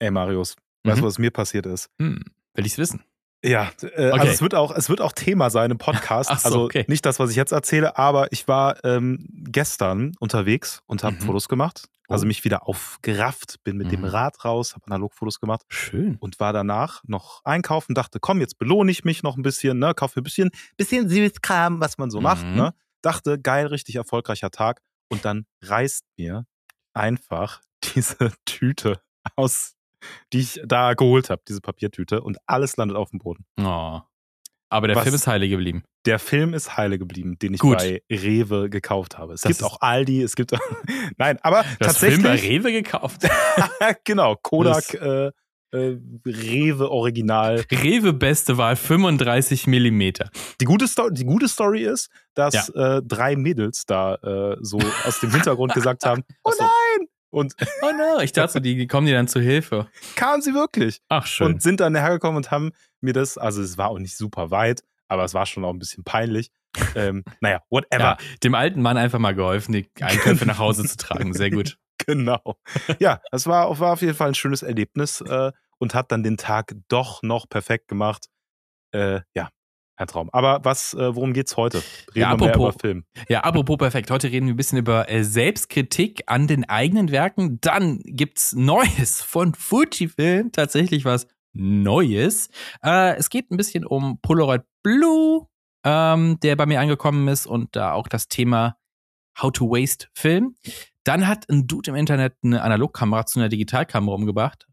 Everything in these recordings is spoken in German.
Ey, Marius, weißt du, was mir passiert ist? Hm, will ich's wissen? Ja, äh, Okay. also es wird, auch, es wird auch Thema sein im Podcast. Ach so, also okay. nicht das, was ich jetzt erzähle, aber ich war ähm, gestern unterwegs und habe Mhm. Fotos gemacht. Also Oh. mich wieder aufgerafft, bin mit dem Mhm. Rad raus, habe Analogfotos gemacht Schön. und war danach noch einkaufen, dachte, komm, jetzt belohne ich mich noch ein bisschen, ne, kaufe mir ein bisschen, bisschen Süßkram, was man so macht, Mhm. ne. Dachte, geil, richtig erfolgreicher Tag. Und dann reißt mir einfach diese Tüte aus, die ich da geholt habe, diese Papiertüte, und alles landet auf dem Boden. Oh. Aber der Was- Film ist heilig geblieben. Der Film ist heile geblieben, den ich Gut. bei Rewe gekauft habe. Es Das gibt auch Aldi, es gibt Nein, aber Das Film bei tatsächlich Rewe gekauft. genau, Kodak äh, äh, Rewe Original. Rewe beste Wahl 35 Millimeter. Die gute, Sto die gute Story ist, dass äh, drei Mädels da äh, so aus dem Hintergrund gesagt haben, oh nein! Und Oh no, ich dachte, die kommen dir dann zu Hilfe. kamen sie wirklich. Ach schön. Und sind dann hergekommen und haben mir das, also es war auch nicht super weit, aber es war schon auch ein bisschen peinlich. Ähm, naja, whatever. ja, dem alten Mann einfach mal geholfen, die Einkäufe nach Hause zu tragen. Sehr gut. Genau. Ja, es war, war auf jeden Fall ein schönes Erlebnis äh, und hat dann den Tag doch noch perfekt gemacht. Äh, ja, ein Traum. Aber was, äh, worum geht's heute? Reden Ja, wir mehr apropos- über Film. Ja, apropos perfekt. Heute reden wir ein bisschen über äh, Selbstkritik an den eigenen Werken. Dann gibt's Neues von Fujifilm. Tatsächlich was Neues. Äh, es geht ein bisschen um Polaroid Blue, ähm, der bei mir angekommen ist und da auch das Thema How to Waste Film. Dann hat ein Dude im Internet eine Analogkamera zu einer Digitalkamera umgebracht.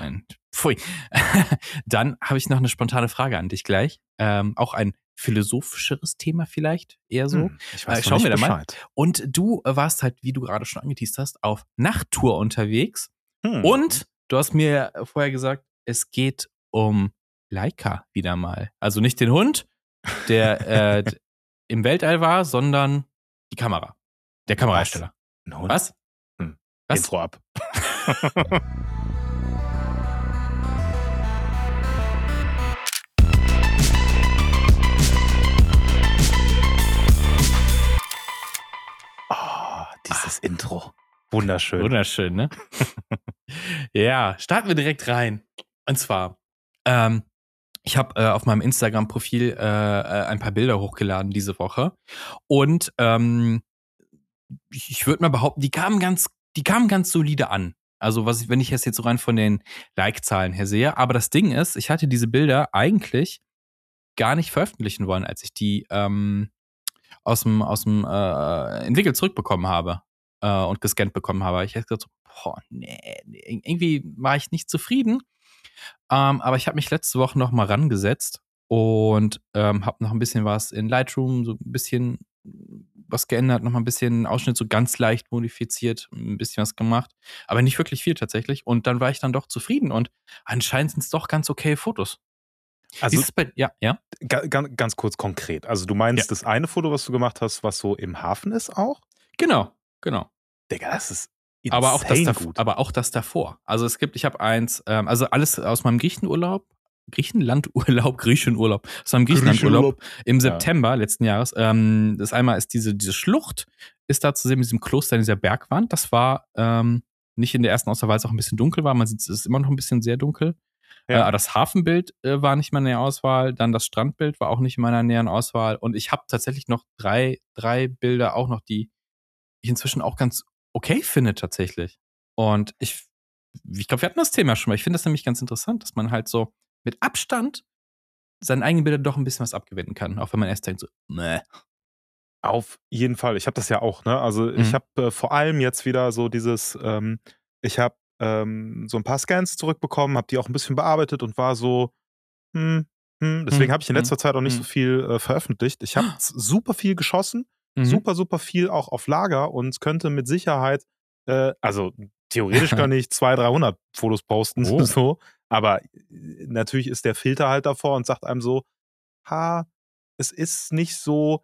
Ein, pfui. Dann habe ich noch eine spontane Frage an dich gleich. Ähm, auch ein philosophischeres Thema vielleicht, eher so. Hm, ich weiß Äh, schauen wir da mal. Und du warst halt, wie du gerade schon angeteased hast, auf Nachttour unterwegs. Hm. Und du hast mir vorher gesagt, es geht um Leica wieder mal. Also nicht den Hund, der äh, im Weltall war, sondern die Kamera. Der Kamerahersteller. No, Was? Hm. Was? Intro ab. dieses Intro. Wunderschön. Wunderschön, ne? ja, starten wir direkt rein. Und zwar, ähm, ich habe äh, auf meinem Instagram-Profil äh, äh, ein paar Bilder hochgeladen diese Woche. Und ähm, ich, würde mal behaupten, die kamen ganz, die kamen ganz solide an. Also, was ich, wenn ich das jetzt so rein von den Like-Zahlen her sehe. Aber das Ding ist, ich hatte diese Bilder eigentlich gar nicht veröffentlichen wollen, als ich die ähm, aus dem, aus dem äh, Entwickelt zurückbekommen habe äh, und gescannt bekommen habe. Ich hätte gesagt, so, boah, nee, irgendwie war ich nicht zufrieden. Ähm, aber ich habe mich letzte Woche noch mal rangesetzt und ähm, habe noch ein bisschen was in Lightroom, so ein bisschen was geändert, noch mal ein bisschen Ausschnitt so ganz leicht modifiziert, ein bisschen was gemacht, aber nicht wirklich viel tatsächlich. Und dann war ich dann doch zufrieden und anscheinend sind es doch ganz okay Fotos. Also ist bei, ja, ja. ga, ga, ganz kurz konkret. Also du meinst Ja. das eine Foto, was du gemacht hast, was so im Hafen ist auch? Genau, genau. Digga, das ist aber auch, das insane dav- gut. aber auch das davor. Also es gibt, ich habe eins, ähm, also alles aus meinem Griechenurlaub, Griechenlandurlaub, Griechenurlaub, aus meinem Griechenlandurlaub im Ja. September letzten Jahres. Ähm, das einmal ist diese, diese Schlucht, ist da zu sehen mit diesem Kloster in dieser Bergwand. Das war ähm, nicht in der ersten Auswahl, weil es auch ein bisschen dunkel war. Man sieht, es ist immer noch ein bisschen sehr dunkel. Ja. Äh, das Hafenbild äh, war nicht mehr in der Auswahl, dann das Strandbild war auch nicht in meiner näheren Auswahl. Und ich habe tatsächlich noch drei, drei Bilder auch noch, die ich inzwischen auch ganz okay finde tatsächlich. Und ich, ich glaube, wir hatten das Thema schon mal. Ich finde das nämlich ganz interessant, dass man halt so mit Abstand seinen eigenen Bildern doch ein bisschen was abgewinnen kann, auch wenn man erst denkt so, nee. Auf jeden Fall. Ich habe das ja auch, ne? Also Mhm. ich habe äh, vor allem jetzt wieder so dieses, ähm, ich habe ähm, so ein paar Scans zurückbekommen, habe die auch ein bisschen bearbeitet und war so, hm, hm. Deswegen Hm, habe ich in hm, letzter Zeit auch nicht hm. so viel äh, veröffentlicht. Ich habe super viel geschossen, Mhm. super, super viel auch auf Lager und könnte mit Sicherheit, äh, also theoretisch kann ich 200, 300 Fotos posten, Oh. so, aber äh, natürlich ist der Filter halt davor und sagt einem so, ha, es ist nicht so,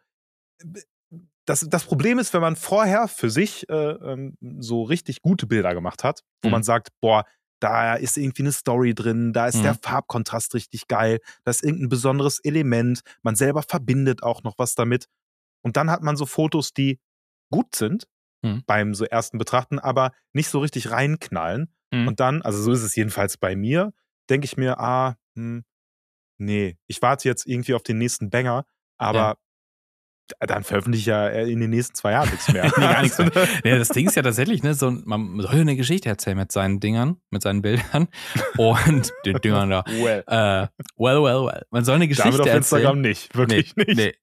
das, das Problem ist, wenn man vorher für sich äh, ähm, so richtig gute Bilder gemacht hat, wo Mhm. man sagt, boah, da ist irgendwie eine Story drin, da ist der Mhm. Farbkontrast richtig geil, da ist irgendein besonderes Element, man selber verbindet auch noch was damit. Und dann hat man so Fotos, die gut sind Mhm. beim so ersten Betrachten, aber nicht so richtig reinknallen. Mhm. Und dann, also so ist es jedenfalls bei mir, denke ich mir, ah, hm, nee, ich warte jetzt irgendwie auf den nächsten Banger, aber ja dann veröffentliche ich ja in den nächsten zwei Jahren nichts mehr. nee, gar nichts mehr. Ja, das Ding ist ja tatsächlich, ne, so, man soll ja eine Geschichte erzählen mit seinen Dingern, mit seinen Bildern und den Dingern da. Well. Äh, well, well, well. Man soll eine Geschichte Damit auf erzählen. Instagram nicht, wirklich nee, nicht. Nee.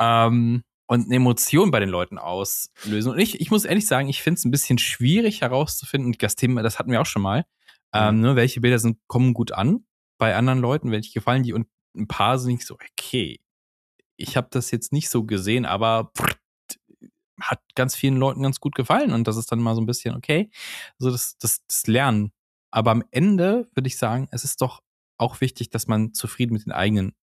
ähm, und eine Emotion bei den Leuten auslösen. Und ich, ich muss ehrlich sagen, ich finde es ein bisschen schwierig herauszufinden, das Thema, das hatten wir auch schon mal, ähm, mhm. ne, welche Bilder sind, kommen gut an bei anderen Leuten, welche gefallen die und ein paar sind nicht so, okay, ich habe das jetzt nicht so gesehen, aber hat ganz vielen Leuten ganz gut gefallen und das ist dann mal so ein bisschen okay. Also das, das, das Lernen. Aber am Ende würde ich sagen, es ist doch auch wichtig, dass man zufrieden mit den eigenen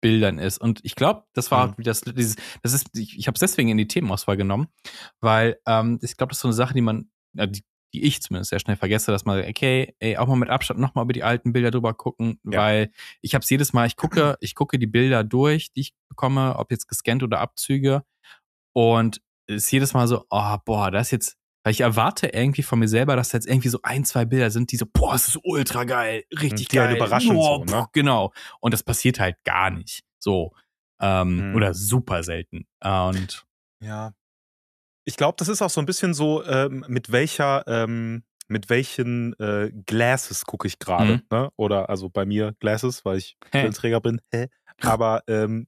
Bildern ist. Und ich glaube, das war mhm. das, dieses, das ist, ich, ich habe es deswegen in die Themenauswahl genommen, weil ähm, ich glaube, das ist so eine Sache, die man, ja, die, die ich zumindest sehr schnell vergesse, dass man, okay, ey, auch mal mit Abstand nochmal über die alten Bilder drüber gucken, ja. weil ich habe es jedes Mal, ich gucke, ich gucke die Bilder durch, die ich bekomme, ob jetzt gescannt oder Abzüge und es ist jedes Mal so, oh, boah, das ist jetzt, weil ich erwarte irgendwie von mir selber, dass jetzt irgendwie so ein, zwei Bilder sind, die so, boah, das ist ultra geil, richtig die geil. Halt überraschend oh, so, ne? Genau. Und das passiert halt gar nicht. So. Ähm, mhm. Oder super selten. Und ja, ich glaube, das ist auch so ein bisschen so, ähm, mit welcher, ähm, mit welchen äh, Glasses gucke ich gerade. Mhm. Ne? Oder also bei mir Glasses, weil ich Brillenträger bin. Aber ähm,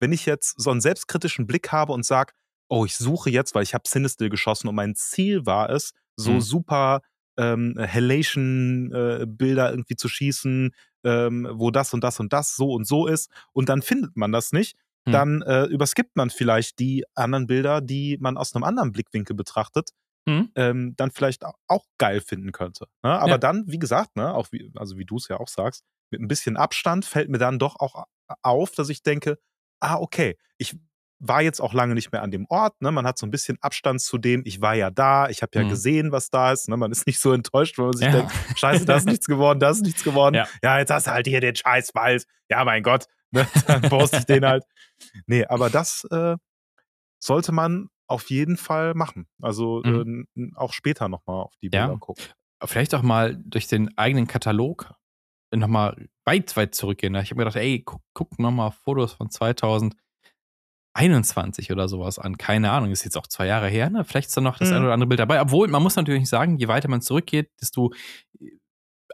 wenn ich jetzt so einen selbstkritischen Blick habe und sage, oh, ich suche jetzt, weil ich habe Sinister geschossen und mein Ziel war es, so mhm. super ähm, Halation-Bilder äh, irgendwie zu schießen, ähm, wo das und das und das so und so ist. Und dann findet man das nicht hm. dann äh, überskippt man vielleicht die anderen Bilder, die man aus einem anderen Blickwinkel betrachtet, hm. ähm, dann vielleicht auch geil finden könnte. Ne? Aber ja. dann, wie gesagt, ne, auch wie, also wie du es ja auch sagst, mit ein bisschen Abstand fällt mir dann doch auch auf, dass ich denke, ah, okay, ich war jetzt auch lange nicht mehr an dem Ort. Ne? Man hat so ein bisschen Abstand zu dem, ich war ja da, ich habe ja mhm. gesehen, was da ist. Ne? Man ist nicht so enttäuscht, wenn man sich ja. denkt, scheiße, da ist nichts geworden, da ist nichts geworden. Ja. ja, jetzt hast du halt hier den Scheißwald. Ja, mein Gott, ne? dann poste ich den halt. Nee, aber das äh, sollte man auf jeden Fall machen. Also mhm. äh, auch später nochmal auf die Bilder ja. gucken. Vielleicht auch mal durch den eigenen Katalog nochmal weit, weit zurückgehen. Ich habe mir gedacht, ey, guck, guck nochmal Fotos von 2021 oder sowas an. Keine Ahnung, ist jetzt auch zwei Jahre her. Ne? Vielleicht ist da noch das mhm. ein oder andere Bild dabei. Obwohl, man muss natürlich sagen, je weiter man zurückgeht, desto äh,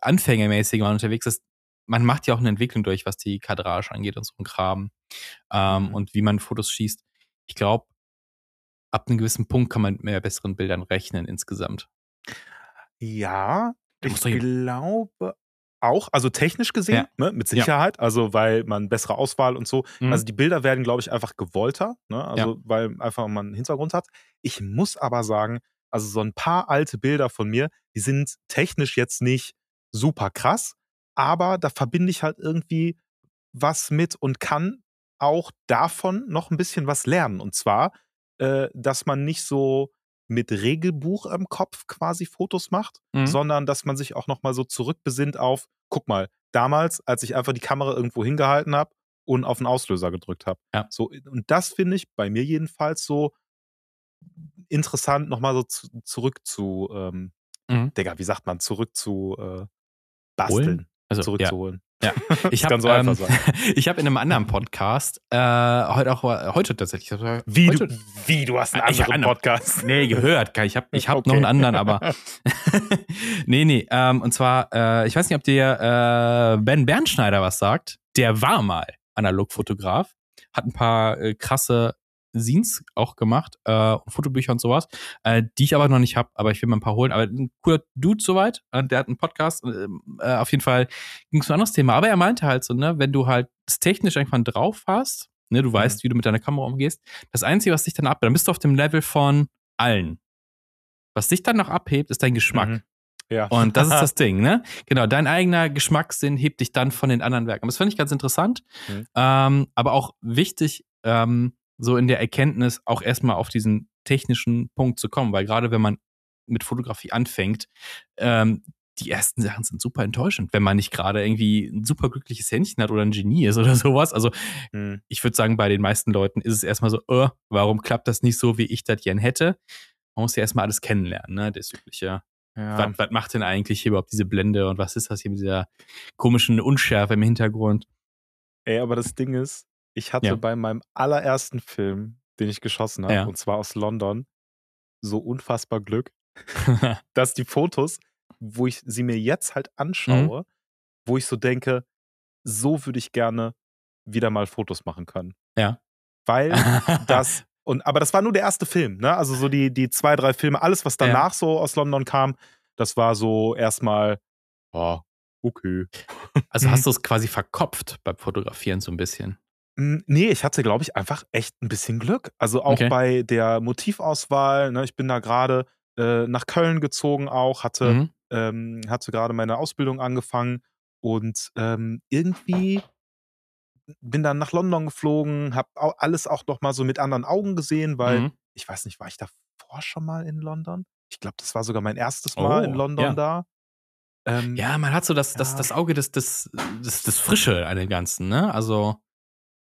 anfängermäßiger man unterwegs ist, man macht ja auch eine Entwicklung durch, was die Kadrage angeht und so ein Kram ähm, mhm. und wie man Fotos schießt. Ich glaube, ab einem gewissen Punkt kann man mit mehr besseren Bildern rechnen insgesamt. Ja, ich glaube auch, also technisch gesehen, ja. ne, mit Sicherheit, ja. also weil man bessere Auswahl und so. Mhm. Also die Bilder werden, glaube ich, einfach gewollter, ne? also ja. weil einfach man einen Hintergrund hat. Ich muss aber sagen, also so ein paar alte Bilder von mir, die sind technisch jetzt nicht super krass, aber da verbinde ich halt irgendwie was mit und kann auch davon noch ein bisschen was lernen. Und zwar, äh, dass man nicht so mit Regelbuch im Kopf quasi Fotos macht, mhm. sondern dass man sich auch noch mal so zurückbesinnt auf, guck mal, damals, als ich einfach die Kamera irgendwo hingehalten habe und auf den Auslöser gedrückt habe. Ja. So, und das finde ich bei mir jedenfalls so interessant, nochmal so zu, zurück zu, ähm, mhm. Digga, wie sagt man, zurück zu äh, basteln. Holen? Also, zurückzuholen. Ja, ja. ich habe so ähm, ich habe in einem anderen Podcast äh, heute auch heute tatsächlich wie heute, du wie du hast einen anderen einen, Podcast nee gehört ich habe ich habe okay. noch einen anderen aber nee nee ähm, und zwar äh, ich weiß nicht ob dir äh, Ben Bernschneider was sagt der war mal Analogfotograf hat ein paar äh, krasse Scenes auch gemacht, äh, Fotobücher und sowas, äh, die ich aber noch nicht habe, aber ich will mal ein paar holen. Aber ein cooler Dude soweit, äh, der hat einen Podcast, ähm, äh, auf jeden Fall ging es um ein anderes Thema. Aber er meinte halt so, ne, wenn du halt das technisch irgendwann drauf hast, ne, du weißt, mhm. wie du mit deiner Kamera umgehst, das Einzige, was dich dann abhebt, dann bist du auf dem Level von allen. Was dich dann noch abhebt, ist dein Geschmack. Mhm. Ja. Und das ist das Ding, ne? Genau, dein eigener Geschmackssinn hebt dich dann von den anderen Werken. Das fand ich ganz interessant, mhm. ähm, aber auch wichtig, ähm, so in der Erkenntnis auch erstmal auf diesen technischen Punkt zu kommen, weil gerade wenn man mit Fotografie anfängt, ähm, die ersten Sachen sind super enttäuschend, wenn man nicht gerade irgendwie ein super glückliches Händchen hat oder ein Genie ist oder sowas. Also hm. ich würde sagen, bei den meisten Leuten ist es erstmal so, oh, warum klappt das nicht so, wie ich das gern hätte? Man muss ja erstmal alles kennenlernen, ne? Das übliche Ja. Was, was macht denn eigentlich hier überhaupt diese Blende und was ist das hier mit dieser komischen Unschärfe im Hintergrund? Ey, aber das Ding ist, ich hatte Ja. bei meinem allerersten Film, den ich geschossen habe, Ja. und zwar aus London, so unfassbar Glück, dass die Fotos, wo ich sie mir jetzt halt Mhm. anschaue, wo ich so denke, so würde ich gerne wieder mal Fotos machen können. Ja. Weil das, und, aber das war nur der erste Film, ne? Also so die, die zwei, drei Filme, alles, was Ja. danach so aus London kam, das war so erstmal, oh, okay. Also hast du es quasi verkopft beim Fotografieren so ein bisschen. Nee, ich hatte, glaube ich, einfach echt ein bisschen Glück. Also auch Okay. bei der Motivauswahl. Ne, ich bin da gerade äh, nach Köln gezogen auch, hatte, Mhm. ähm, hatte gerade meine Ausbildung angefangen und ähm, irgendwie bin dann nach London geflogen, habe alles auch noch mal so mit anderen Augen gesehen, weil Mhm. ich weiß nicht, war ich davor schon mal in London? Ich glaube, das war sogar mein erstes Mal in Oh, London ja. da. Ähm, Ja, man hat so das, das, das Auge des, des, des, des Frische an dem Ganzen, ne? Also,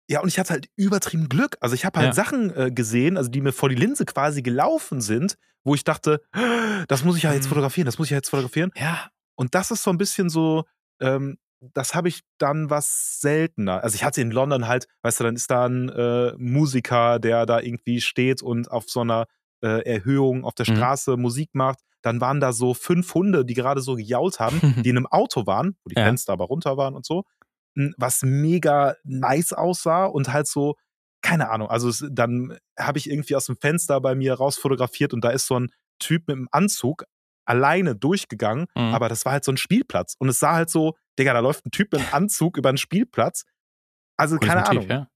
Ja, und ich hatte halt übertrieben Glück. Also ich habe halt Ja. Sachen äh, gesehen, also die mir vor die Linse quasi gelaufen sind, wo ich dachte, das muss ich ja jetzt Mhm. fotografieren, das muss ich ja jetzt fotografieren. ja, Und das ist so ein bisschen so, ähm, das habe ich dann was seltener. Also ich hatte in London halt, weißt du, dann ist da ein äh, Musiker, der da irgendwie steht und auf so einer äh, Erhöhung auf der Mhm. Straße Musik macht. Dann waren da so fünf Hunde, die gerade so gejault haben, die in einem Auto waren, wo die Ja. Fenster aber runter waren und so, was mega nice aussah und halt so, keine Ahnung, also es, dann habe ich irgendwie aus dem Fenster bei mir raus fotografiert und da ist so ein Typ mit einem Anzug alleine durchgegangen, Mhm. aber das war halt so ein Spielplatz und es sah halt so, Digga, da läuft ein Typ mit einem Anzug über einen Spielplatz. Also cooles keine Motiv, Ahnung, ja.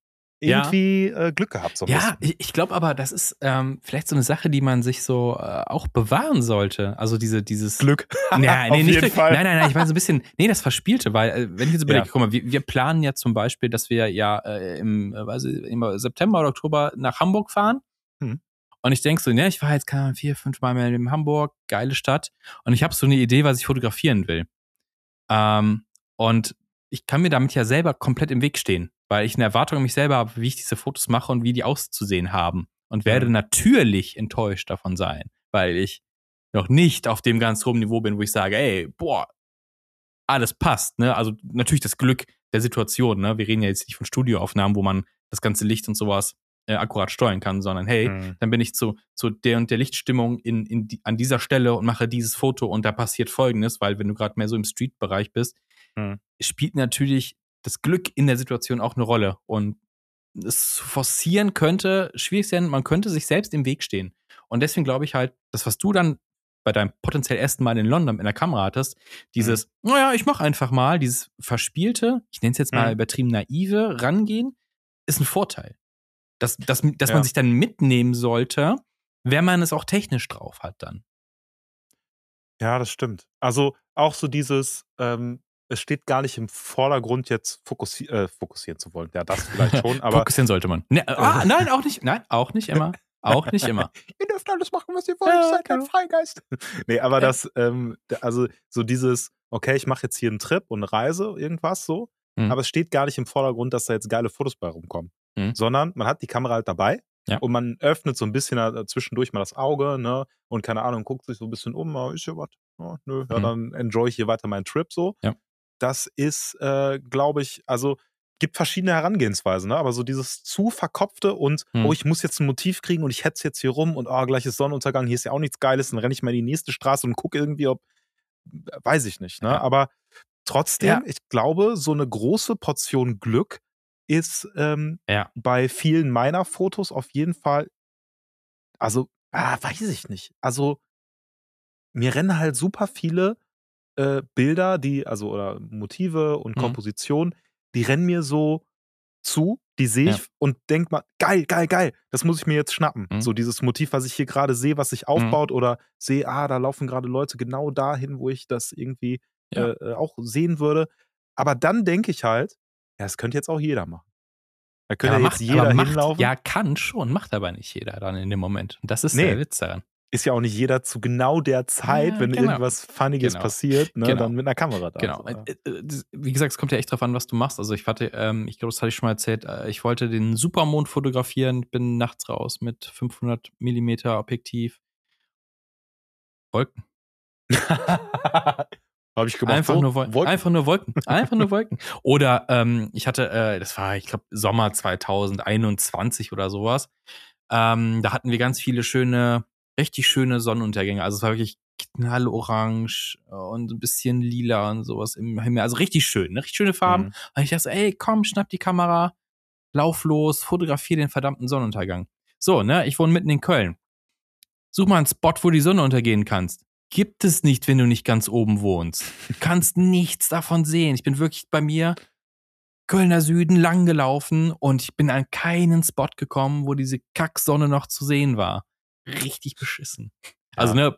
Ja. irgendwie äh, Glück gehabt so ein Ja, bisschen. ich, ich glaube aber, das ist ähm, vielleicht so eine Sache, die man sich so äh, auch bewahren sollte. Also diese, dieses. Glück. Ja, Auf nee, nicht jeden Glück. Fall. Nein, nein, nein, ich meine so ein bisschen, nee, das Verspielte, weil, äh, wenn ich jetzt überlege, Ja. guck mal, wir, wir planen ja zum Beispiel, dass wir ja äh, im, äh, weiß ich, im September oder Oktober nach Hamburg fahren. Mhm. Und ich denke so, ne, ich war jetzt keine Ahnung, vier, fünf Mal mehr in Hamburg, geile Stadt. Und ich habe so eine Idee, was ich fotografieren will. Ähm, und ich kann mir damit ja selber komplett im Weg stehen, weil ich eine Erwartung an mich selber habe, wie ich diese Fotos mache und wie die auszusehen haben. Und werde Mhm. natürlich enttäuscht davon sein, weil ich noch nicht auf dem ganz hohen Niveau bin, wo ich sage, ey, boah, alles passt, ne? Also natürlich das Glück der Situation, ne? Wir reden ja jetzt nicht von Studioaufnahmen, wo man das ganze Licht und sowas äh, akkurat steuern kann, sondern hey, Mhm. dann bin ich zu, zu der und der Lichtstimmung in, in die, an dieser Stelle und mache dieses Foto und da passiert folgendes, weil wenn du gerade mehr so im Street-Bereich bist, Mhm. spielt natürlich das Glück in der Situation auch eine Rolle. Und es forcieren könnte schwierig sein, man könnte sich selbst im Weg stehen. Und deswegen glaube ich halt, das, was du dann bei deinem potenziell ersten Mal in London in der Kamera hattest, dieses, naja, ich mache einfach mal, dieses verspielte, ich nenne es jetzt mal Mhm. übertrieben naive, rangehen, ist ein Vorteil. Dass, dass, dass Ja. man sich dann mitnehmen sollte, wenn man es auch technisch drauf hat dann. Ja, das stimmt. Also auch so dieses, ähm, es steht gar nicht im Vordergrund, jetzt fokussi äh, fokussieren zu wollen. Ja, das vielleicht schon, aber Fokussieren sollte man. Ne, ah, nein, auch nicht. Nein, auch nicht immer. Auch nicht immer. ihr dürft alles machen, was ihr wollt, Ja, ihr seid ein genau. Freigeist. nee, aber das, ähm, also so dieses, okay, ich mache jetzt hier einen Trip und eine Reise, irgendwas so, Mhm. aber es steht gar nicht im Vordergrund, dass da jetzt geile Fotos bei rumkommen. Mhm. Sondern man hat die Kamera halt dabei Ja. und man öffnet so ein bisschen äh, zwischendurch mal das Auge, ne? Und keine Ahnung, guckt sich so ein bisschen um, ah, ist hier was? Ja, nö, ja, Mhm. dann enjoy ich hier weiter meinen Trip so. Ja. Das ist, äh, glaube ich, also gibt verschiedene Herangehensweisen, ne? aber so dieses zu verkopfte und, Hm. oh, ich muss jetzt ein Motiv kriegen und ich hetze jetzt hier rum und, oh, gleich ist Sonnenuntergang, hier ist ja auch nichts Geiles, dann renne ich mal in die nächste Straße und gucke irgendwie, ob, weiß ich nicht, ne? Ja. aber trotzdem, Ja. ich glaube, so eine große Portion Glück ist ähm, Ja. bei vielen meiner Fotos auf jeden Fall, also, ah, weiß ich nicht, also mir rennen halt super viele äh, Bilder, die, also oder Motive und Mhm. Kompositionen, die rennen mir so zu, die sehe Ja. ich und denk mal, geil, geil, geil, das muss ich mir jetzt schnappen. Mhm. So dieses Motiv, was ich hier gerade sehe, was sich aufbaut oder sehe, ah, da laufen gerade Leute genau dahin, wo ich das irgendwie Ja. äh, äh, auch sehen würde. Aber dann denke ich halt, ja, das könnte jetzt auch jeder machen. Da könnte ja macht, jetzt jeder aber macht, hinlaufen. Ja, kann schon, macht aber nicht jeder dann in dem Moment. Und das ist Nee. der Witz daran. Ist ja auch nicht jeder zu genau der Zeit, Ja, wenn genau. irgendwas Funniges Genau. passiert, ne, Genau. dann mit einer Kamera da. Genau. So. Äh, äh, Wie gesagt, es kommt ja echt drauf an, was du machst. Also ich hatte, ähm, ich glaube, das hatte ich schon mal erzählt, äh, ich wollte den Supermond fotografieren, bin nachts raus mit 500 Millimeter Objektiv. Wolken. Habe ich gemacht. Einfach, so, nur Wolken. Wolken. Einfach nur Wolken. Einfach nur Wolken. Oder ähm, ich hatte, äh, das war, ich glaube, Sommer 2021 oder sowas. Ähm, da hatten wir ganz viele schöne, richtig schöne Sonnenuntergänge. Also es war wirklich knallorange und ein bisschen lila und sowas im Himmel. Also richtig schön, ne? richtig schöne Farben. Mhm. Und ich dachte, ey, komm, schnapp die Kamera, lauf los, fotografier den verdammten Sonnenuntergang. So, ne, ich wohne mitten in Köln. Such mal einen Spot, wo die Sonne untergehen kannst. Gibt es nicht, wenn du nicht ganz oben wohnst. Du kannst nichts davon sehen. Ich bin wirklich bei mir Kölner Süden lang gelaufen und ich bin an keinen Spot gekommen, wo diese Kacksonne noch zu sehen war. Richtig beschissen. Also, ne,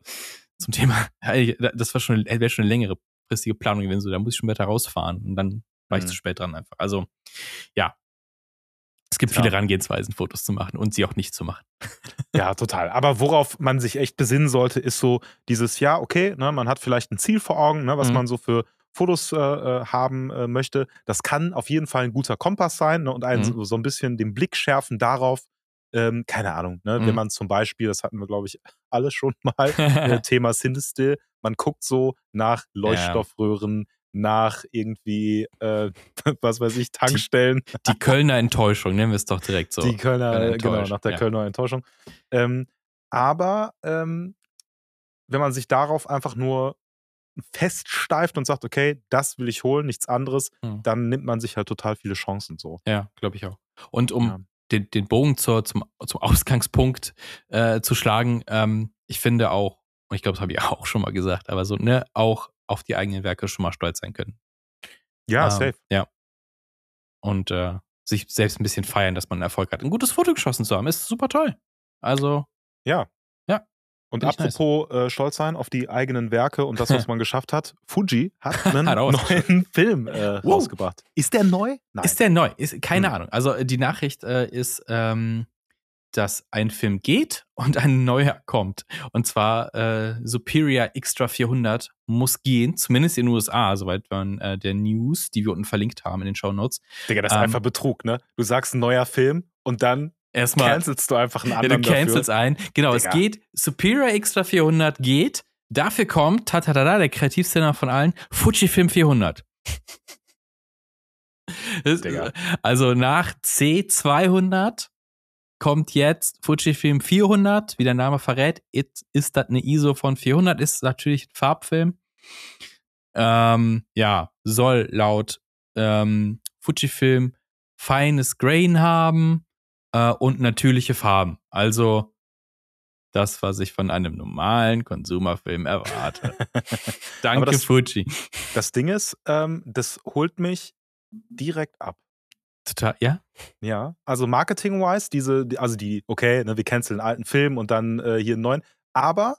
zum Thema, das war schon, wäre schon eine längere fristige Planung gewesen. So, da muss ich schon weiter rausfahren und dann war ich Mhm. zu spät dran einfach. Also, ja. Es gibt viele Herangehensweisen, Fotos zu machen und sie auch nicht zu machen. Ja, total. Aber worauf man sich echt besinnen sollte, ist so dieses, ja, okay, ne, man hat vielleicht ein Ziel vor Augen, ne, was Mhm. man so für Fotos äh, äh, haben äh, möchte. Das kann auf jeden Fall ein guter Kompass sein ne, und einen Mhm. so, so ein bisschen den Blick schärfen darauf, ähm, keine Ahnung, ne, wenn Mhm. man zum Beispiel, das hatten wir, glaube ich, alle schon mal, äh, Thema Cinestill, man guckt so nach Leuchtstoffröhren, nach irgendwie, äh, was weiß ich, Tankstellen. Die Kölner Enttäuschung, nennen wir es doch direkt so. Die Kölner, Kölner äh, genau, nach der ja. Kölner Enttäuschung. Ähm, aber ähm, wenn man sich darauf einfach nur feststeift und sagt, okay, das will ich holen, nichts anderes, Hm. dann nimmt man sich halt total viele Chancen so. Ja, glaube ich auch. Und um Ja. Den, den Bogen zur, zum, zum Ausgangspunkt äh, zu schlagen, ähm, ich finde auch, und ich glaube, das habe ich auch schon mal gesagt, aber so, ne, auch auf die eigenen Werke schon mal stolz sein können. Ja, Ähm, safe. Ja. Und äh, sich selbst ein bisschen feiern, dass man Erfolg hat. Ein gutes Foto geschossen zu haben, ist super toll. Also, Ja. Und Finde ich nice. apropos äh, stolz sein auf die eigenen Werke und das, was man geschafft hat, Fuji hat einen neuen Film äh, Wow. rausgebracht. Ist der neu? Nein. Ist der neu? Ist, keine Hm. Ahnung. Also äh, die Nachricht äh, ist, ähm, dass ein Film geht und ein neuer kommt. Und zwar äh, Superior Extra 400 muss gehen, zumindest in den USA, soweit man äh, der News, die wir unten verlinkt haben in den Show Notes. Digga, das ist ähm, einfach Betrug, ne? Du sagst ein neuer Film und dann Erstmal, cancelst du einfach einen ja, du anderen cancelst dafür. ein. Genau, es Digga. geht. Superior Extra 400 geht. Dafür kommt, tatatata, der kreativste von allen, Fujifilm 400. Das, Digga. also nach C200 kommt jetzt Fujifilm 400, wie der Name verrät, it, ist das eine ISO von 400, ist natürlich ein Farbfilm. Ähm, ja, soll laut ähm, Fujifilm feines Grain haben äh, und natürliche Farben. Also das, was ich von einem normalen Konsumerfilm erwarte. Danke, das- Fuji. Das Ding ist, ähm, das holt mich direkt ab. Total, ja? Ja, also marketing-wise, diese, die- also die, okay, ne, wir canceln einen alten Film und dann äh, hier einen neuen, aber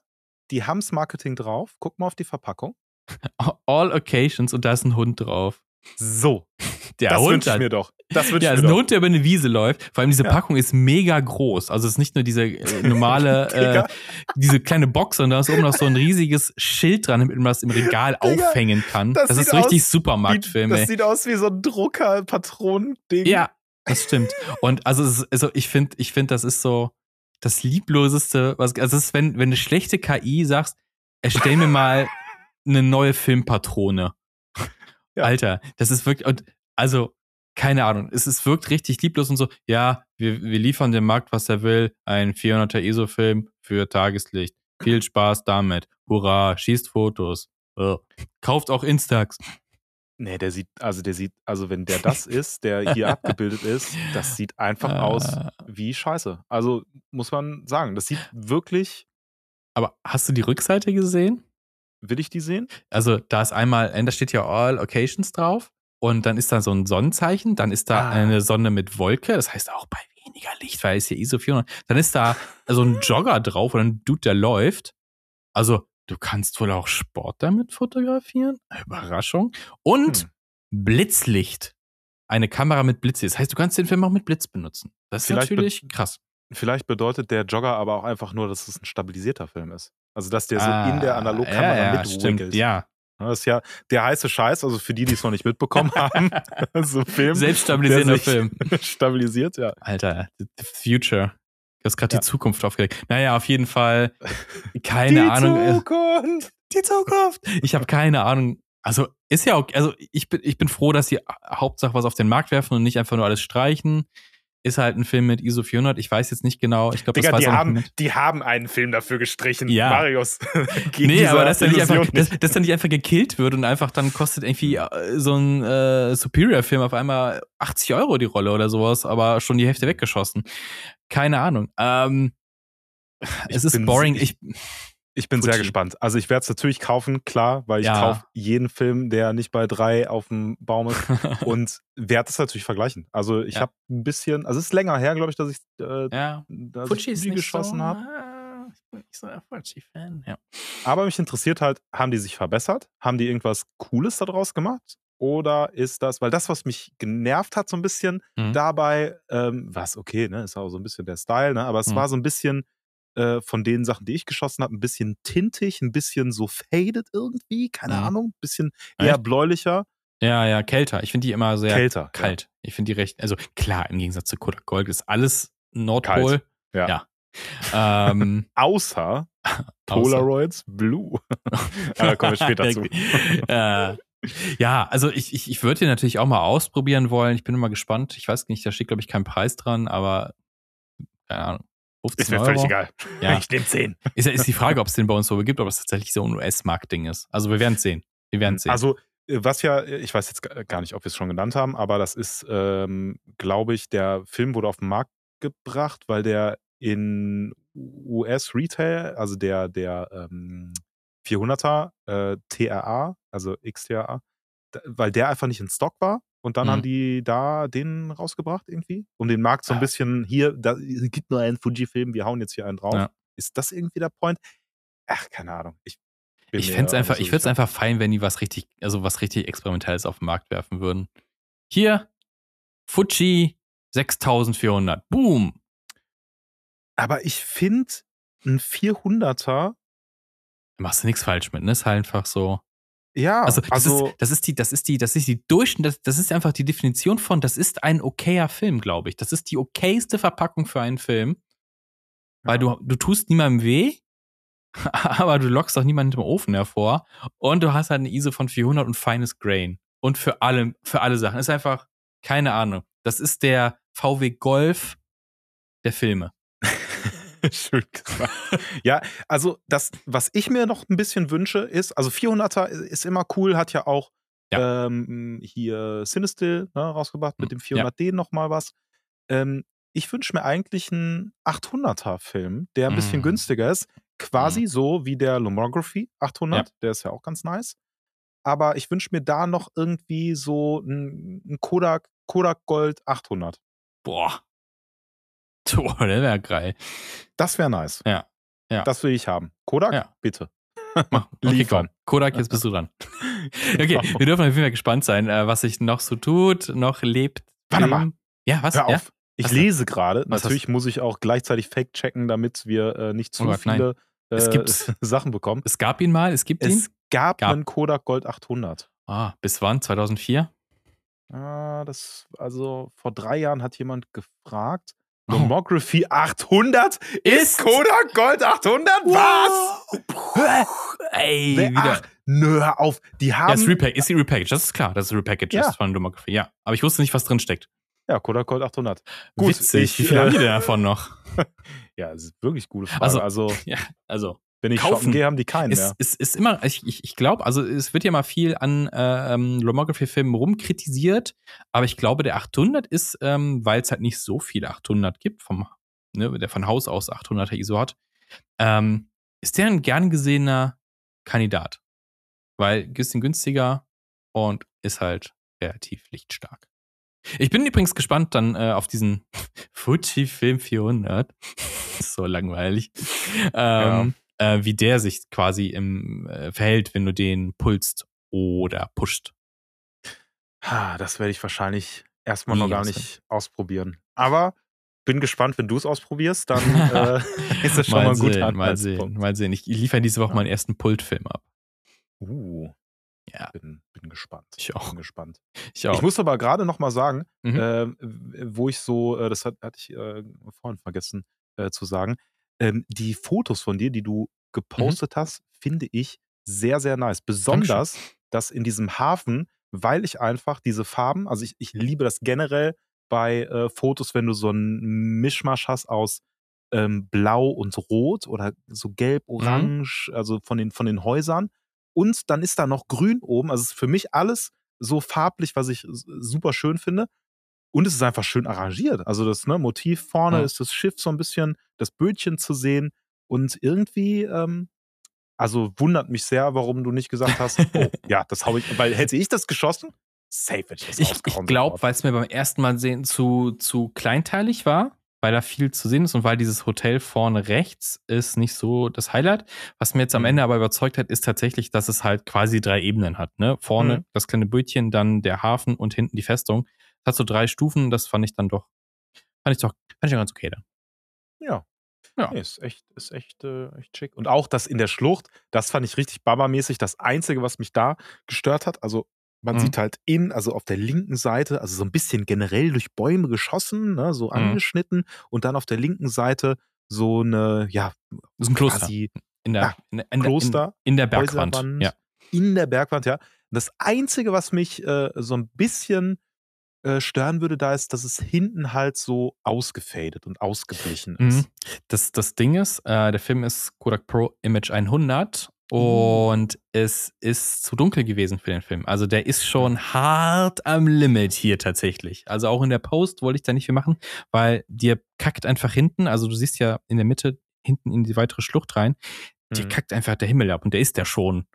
die haben's Marketing drauf. Guck mal auf die Verpackung. All Occasions und da ist ein Hund drauf. So, Der das Hund wünsche ich mir doch. Das wünsche Ja, es ist ein. Hund, der über eine Wiese läuft. Vor allem diese Ja. Packung ist mega groß. Also es ist nicht nur diese äh, normale, äh, diese kleine Box, sondern da ist oben noch so ein riesiges Schild dran, damit man das im Regal Digga, aufhängen kann. das Das, ist so richtig Supermarktfilm, das ey. sieht aus wie so ein Drucker-Patronending. Ja, das stimmt. Und also, ist, also ich finde, ich finde, das ist so das liebloseste, was, also es ist, wenn, wenn eine schlechte KI sagst, erstell mir mal eine neue Filmpatrone. Ja. Alter, das ist wirklich, und also, keine Ahnung, es ist, wirkt richtig lieblos und so, ja, wir, wir liefern dem Markt, was er will, ein 400er ISO-Film für Tageslicht. Viel Spaß damit. Hurra, schießt Fotos. Äh, Kauft auch Instax. Nee, der sieht, also der sieht, also wenn der das ist, der hier abgebildet ist, das sieht einfach Äh. aus wie Scheiße. Also muss man sagen, das sieht wirklich, Aber hast du die Rückseite gesehen? will ich die sehen? Also da ist einmal, äh, da steht ja All Occasions drauf und dann ist da so ein Sonnenzeichen, dann ist da Ah. eine Sonne mit Wolke, das heißt auch bei weniger Licht, weil es hier ISO 400, dann ist da so ein Jogger drauf oder ein Dude, der läuft. Also du kannst wohl auch Sport damit fotografieren, Überraschung. Und Hm. Blitzlicht, eine Kamera mit Blitzlicht, das heißt, du kannst den Film auch mit Blitz benutzen. Das ist Vielleicht natürlich krass. Vielleicht bedeutet der Jogger aber auch einfach nur, dass es ein stabilisierter Film ist. Also dass der so Ah, in der Analogkamera ja, ja, mitwickelt. stimmt, ja. Das ist ja der heiße Scheiß, also für die, die es noch nicht mitbekommen haben. so ein Film. Selbststabilisierender Film. Stabilisiert, ja. Alter, the future. Du hast gerade Ja. die Zukunft aufgeregt. Naja, auf jeden Fall, keine Ahnung. äh, Zukunft. die Zukunft. Ich habe keine Ahnung. Also ist ja okay. Also ich bin, ich bin froh, dass sie Hauptsache was auf den Markt werfen und nicht einfach nur alles streichen ist halt ein Film mit ISO 400. Ich weiß jetzt nicht genau. Ich glaube, das Digga, die haben, die haben einen Film dafür gestrichen. Ja. Marius. nee, aber dass der, nicht einfach, dass, dass der nicht einfach gekillt wird und einfach dann kostet irgendwie äh, so ein äh, Superior-Film auf einmal 80 Euro die Rolle oder sowas, aber schon die Hälfte weggeschossen. Keine Ahnung. Ähm, es ist boring. Ich, ich bin Fuji. sehr gespannt. Also ich werde es natürlich kaufen, klar, weil ich ja. kaufe jeden Film, der nicht bei drei auf dem Baum ist und werde es natürlich vergleichen. Also ich ja. habe ein bisschen, also es ist länger her, glaube ich, dass ich, äh, ja. dass Fuji ich geschossen so, habe. Ah, ich bin nicht so ein Fuji-Fan, ja. Aber mich interessiert halt, haben die sich verbessert? Haben die irgendwas Cooles daraus gemacht? Oder ist das, weil das, was mich genervt hat, so ein bisschen mhm. dabei, ähm, was okay, ne, ist auch so ein bisschen der Style, ne, aber es mhm. war so ein bisschen, äh, von den Sachen, die ich geschossen habe, ein bisschen tintig, ein bisschen so faded irgendwie, keine mhm. Ahnung, ein bisschen eher Echt? bläulicher. Ja, ja, kälter. Ich finde die immer sehr kälter, kalt. Ja. Ich finde die recht, also klar, im Gegensatz zu Kodak Gold ist alles Nordpol. Kalt. Ja. ja. ähm, Außer Polaroids Blue. da kommen wir später zu. äh, ja, also ich, ich, ich würde den natürlich auch mal ausprobieren wollen. Ich bin immer gespannt. Ich weiß nicht, da steht, glaube ich, kein Preis dran, aber keine Ahnung. 15 ist mir Euro. völlig egal. Ja. Ich nehme 10. Ist, ist die Frage, ob es den bei uns so gibt, ob es tatsächlich so ein US-Markt-Ding ist. Also wir werden es sehen. Wir werden sehen. Also äh, was ja, ich weiß jetzt gar nicht, ob wir es schon genannt haben, aber das ist, ähm, glaube ich, der Film wurde auf den Markt gebracht, weil der in US-Retail, also der, der ähm, 400er äh, TRA, also XTRA, weil der einfach nicht in Stock war und dann mhm. haben die da den rausgebracht irgendwie, um den Markt so ein bisschen hier, da gibt nur einen Fuji-Film, wir hauen jetzt hier einen drauf. Ja. Ist das irgendwie der Point? Ach, keine Ahnung. Ich, ich fände es einfach, ich würde es einfach fein, wenn die was richtig, also was richtig Experimentelles auf den Markt werfen würden. Hier, Fuji 6400. Boom. Aber ich finde, ein 400er. Machst du nichts falsch mit, ne? Ist halt einfach so. Ja, also, das, also ist, das ist die, das ist die, das ist die Durchschnitt, das, ist einfach die Definition von, das ist ein okayer Film, glaube ich. Das ist die okayste Verpackung für einen Film. Weil du, du tust niemandem weh, aber du lockst auch niemanden im Ofen hervor. Und du hast halt eine ISO von 400 und feines Grain. Und für alle, für alle Sachen. ist einfach, keine Ahnung. Das ist der VW Golf der Filme. Schön gesagt. ja, also das, was ich mir noch ein bisschen wünsche, ist, also 400er ist immer cool, hat ja auch ja. Ähm, hier Cinestill ne, rausgebracht, mit hm, dem 400D ja. nochmal was. Ähm, ich wünsche mir eigentlich einen 800er-Film, der ein mm. bisschen günstiger ist. Quasi mm. so wie der Lomography 800, ja. der ist ja auch ganz nice. Aber ich wünsche mir da noch irgendwie so einen Kodak, Kodak Gold 800. Boah, Boah, der wäre geil. Das wäre nice. Ja. ja. Das will ich haben. Kodak, ja. bitte. okay, Liefern. Kodak, jetzt bist du dran. okay, wir dürfen auf jeden Fall gespannt sein, äh, was sich noch so tut, noch lebt. Warte mal. Ja, was? Hör auf. Ja? Ich was lese gerade. Natürlich muss ich auch gleichzeitig Fake checken, damit wir äh, nicht zu oh viele äh, Sachen bekommen. Es gab ihn mal, es gibt es ihn. Es gab, gab einen Kodak Gold 800. Ah, bis wann? 2004? Ah, das, also vor drei Jahren hat jemand gefragt. Lomography 800 ist Kodak Gold 800? Was? Ey, Wer, wieder. Ach, nö, hör auf. Die haben. Ja, ist, Repack, ist die Repackage, das ist klar. Das ist Repackage ja. von Lomography, ja. Aber ich wusste nicht, was drin steckt. Ja, Kodak Gold 800. Gut, Witzig. Ich, Wie viel äh, haben die denn davon noch? ja, das ist wirklich gute Frage. Also, also, ja, also wenn ich kaufen gehe, haben die keinen ist, mehr. Es ist, immer, ich, ich, ich glaube, also es wird ja mal viel an äh, ähm, Lomography-Filmen rumkritisiert, aber ich glaube, der 800 ist, ähm, weil es halt nicht so viele 800 gibt, vom, ne, der von Haus aus 800er ISO hat, ähm, ist der ein gern gesehener Kandidat. Weil bisschen günstiger und ist halt relativ lichtstark. Ich bin übrigens gespannt dann äh, auf diesen Fuji Film 400. so langweilig. Ähm, äh, wie der sich quasi im, äh, verhält, wenn du den pulst oder pusht. Ha, das werde ich wahrscheinlich erstmal noch gar nicht ausprobieren. Aber bin gespannt, wenn du es ausprobierst, dann äh, ist das schon mal, mal gut. Sehen, mal sehen, mal sehen. Ich liefere diese Woche ja. meinen ersten Pultfilm ab. Uh. Ja. Bin, bin gespannt. Ich auch. Bin gespannt. Ich, auch. ich muss aber gerade noch mal sagen, mhm. äh, wo ich so, äh, das hat, hatte ich äh, vorhin vergessen äh, zu sagen, ähm, die Fotos von dir, die du mhm. gepostet mhm. hast, finde ich sehr, sehr nice. Besonders, dass in diesem Hafen, weil ich einfach diese Farben, also ich, ich liebe das generell bei äh, Fotos, wenn du so einen Mischmasch hast aus ähm, Blau und Rot oder so Gelb, Mhm. Orange, also von den, von den Häusern. Und dann ist da noch Grün oben. Also es ist für mich alles so farblich, was ich super schön finde. Und es ist einfach schön arrangiert. Also das ne, Motiv vorne Ja. ist das Schiff so ein bisschen, das Bötchen zu sehen. Und irgendwie, ähm, also wundert mich sehr, warum du nicht gesagt hast, oh, ja, das habe ich, weil hätte ich das geschossen, safe hätte ich das Ich, ich glaube, weil es mir beim ersten Mal sehen zu, zu kleinteilig war, weil da viel zu sehen ist und weil dieses Hotel vorne rechts ist nicht so das Highlight. Was mir jetzt am Mhm. Ende aber überzeugt hat, ist tatsächlich, dass es halt quasi drei Ebenen hat. Ne? Vorne Mhm. das kleine Bötchen, dann der Hafen und hinten die Festung. Hat so drei Stufen, das fand ich dann doch, fand ich doch, fand ich doch ganz okay dann. Ja. Ja. Nee, ist echt, ist echt, äh, echt schick. Und auch das in der Schlucht, das fand ich richtig babamäßig. Das Einzige, was mich da gestört hat, also man Mhm. sieht halt in, also auf der linken Seite, also so ein bisschen generell durch Bäume geschossen, ne, so Mhm. angeschnitten und dann auf der linken Seite so eine, ja, ist ein Kloster. quasi In der, Ja, in, der- in, Kloster, in, in der Bergwand. Ja. in der Bergwand, ja. Das Einzige, was mich äh, so ein bisschen äh, stören würde, da ist, dass es hinten halt so ausgefadet und ausgeblichen ist. Mhm. Das, das Ding ist, äh, der Film ist Kodak Pro Image 100 Uh. und es ist zu dunkel gewesen für den Film. Also der ist schon hart am Limit hier tatsächlich. Also auch in der Post wollte ich da nicht viel machen, weil dir kackt einfach hinten, also du siehst ja in der Mitte hinten in die weitere Schlucht rein, dir Mhm. kackt einfach der Himmel ab und der ist ja schon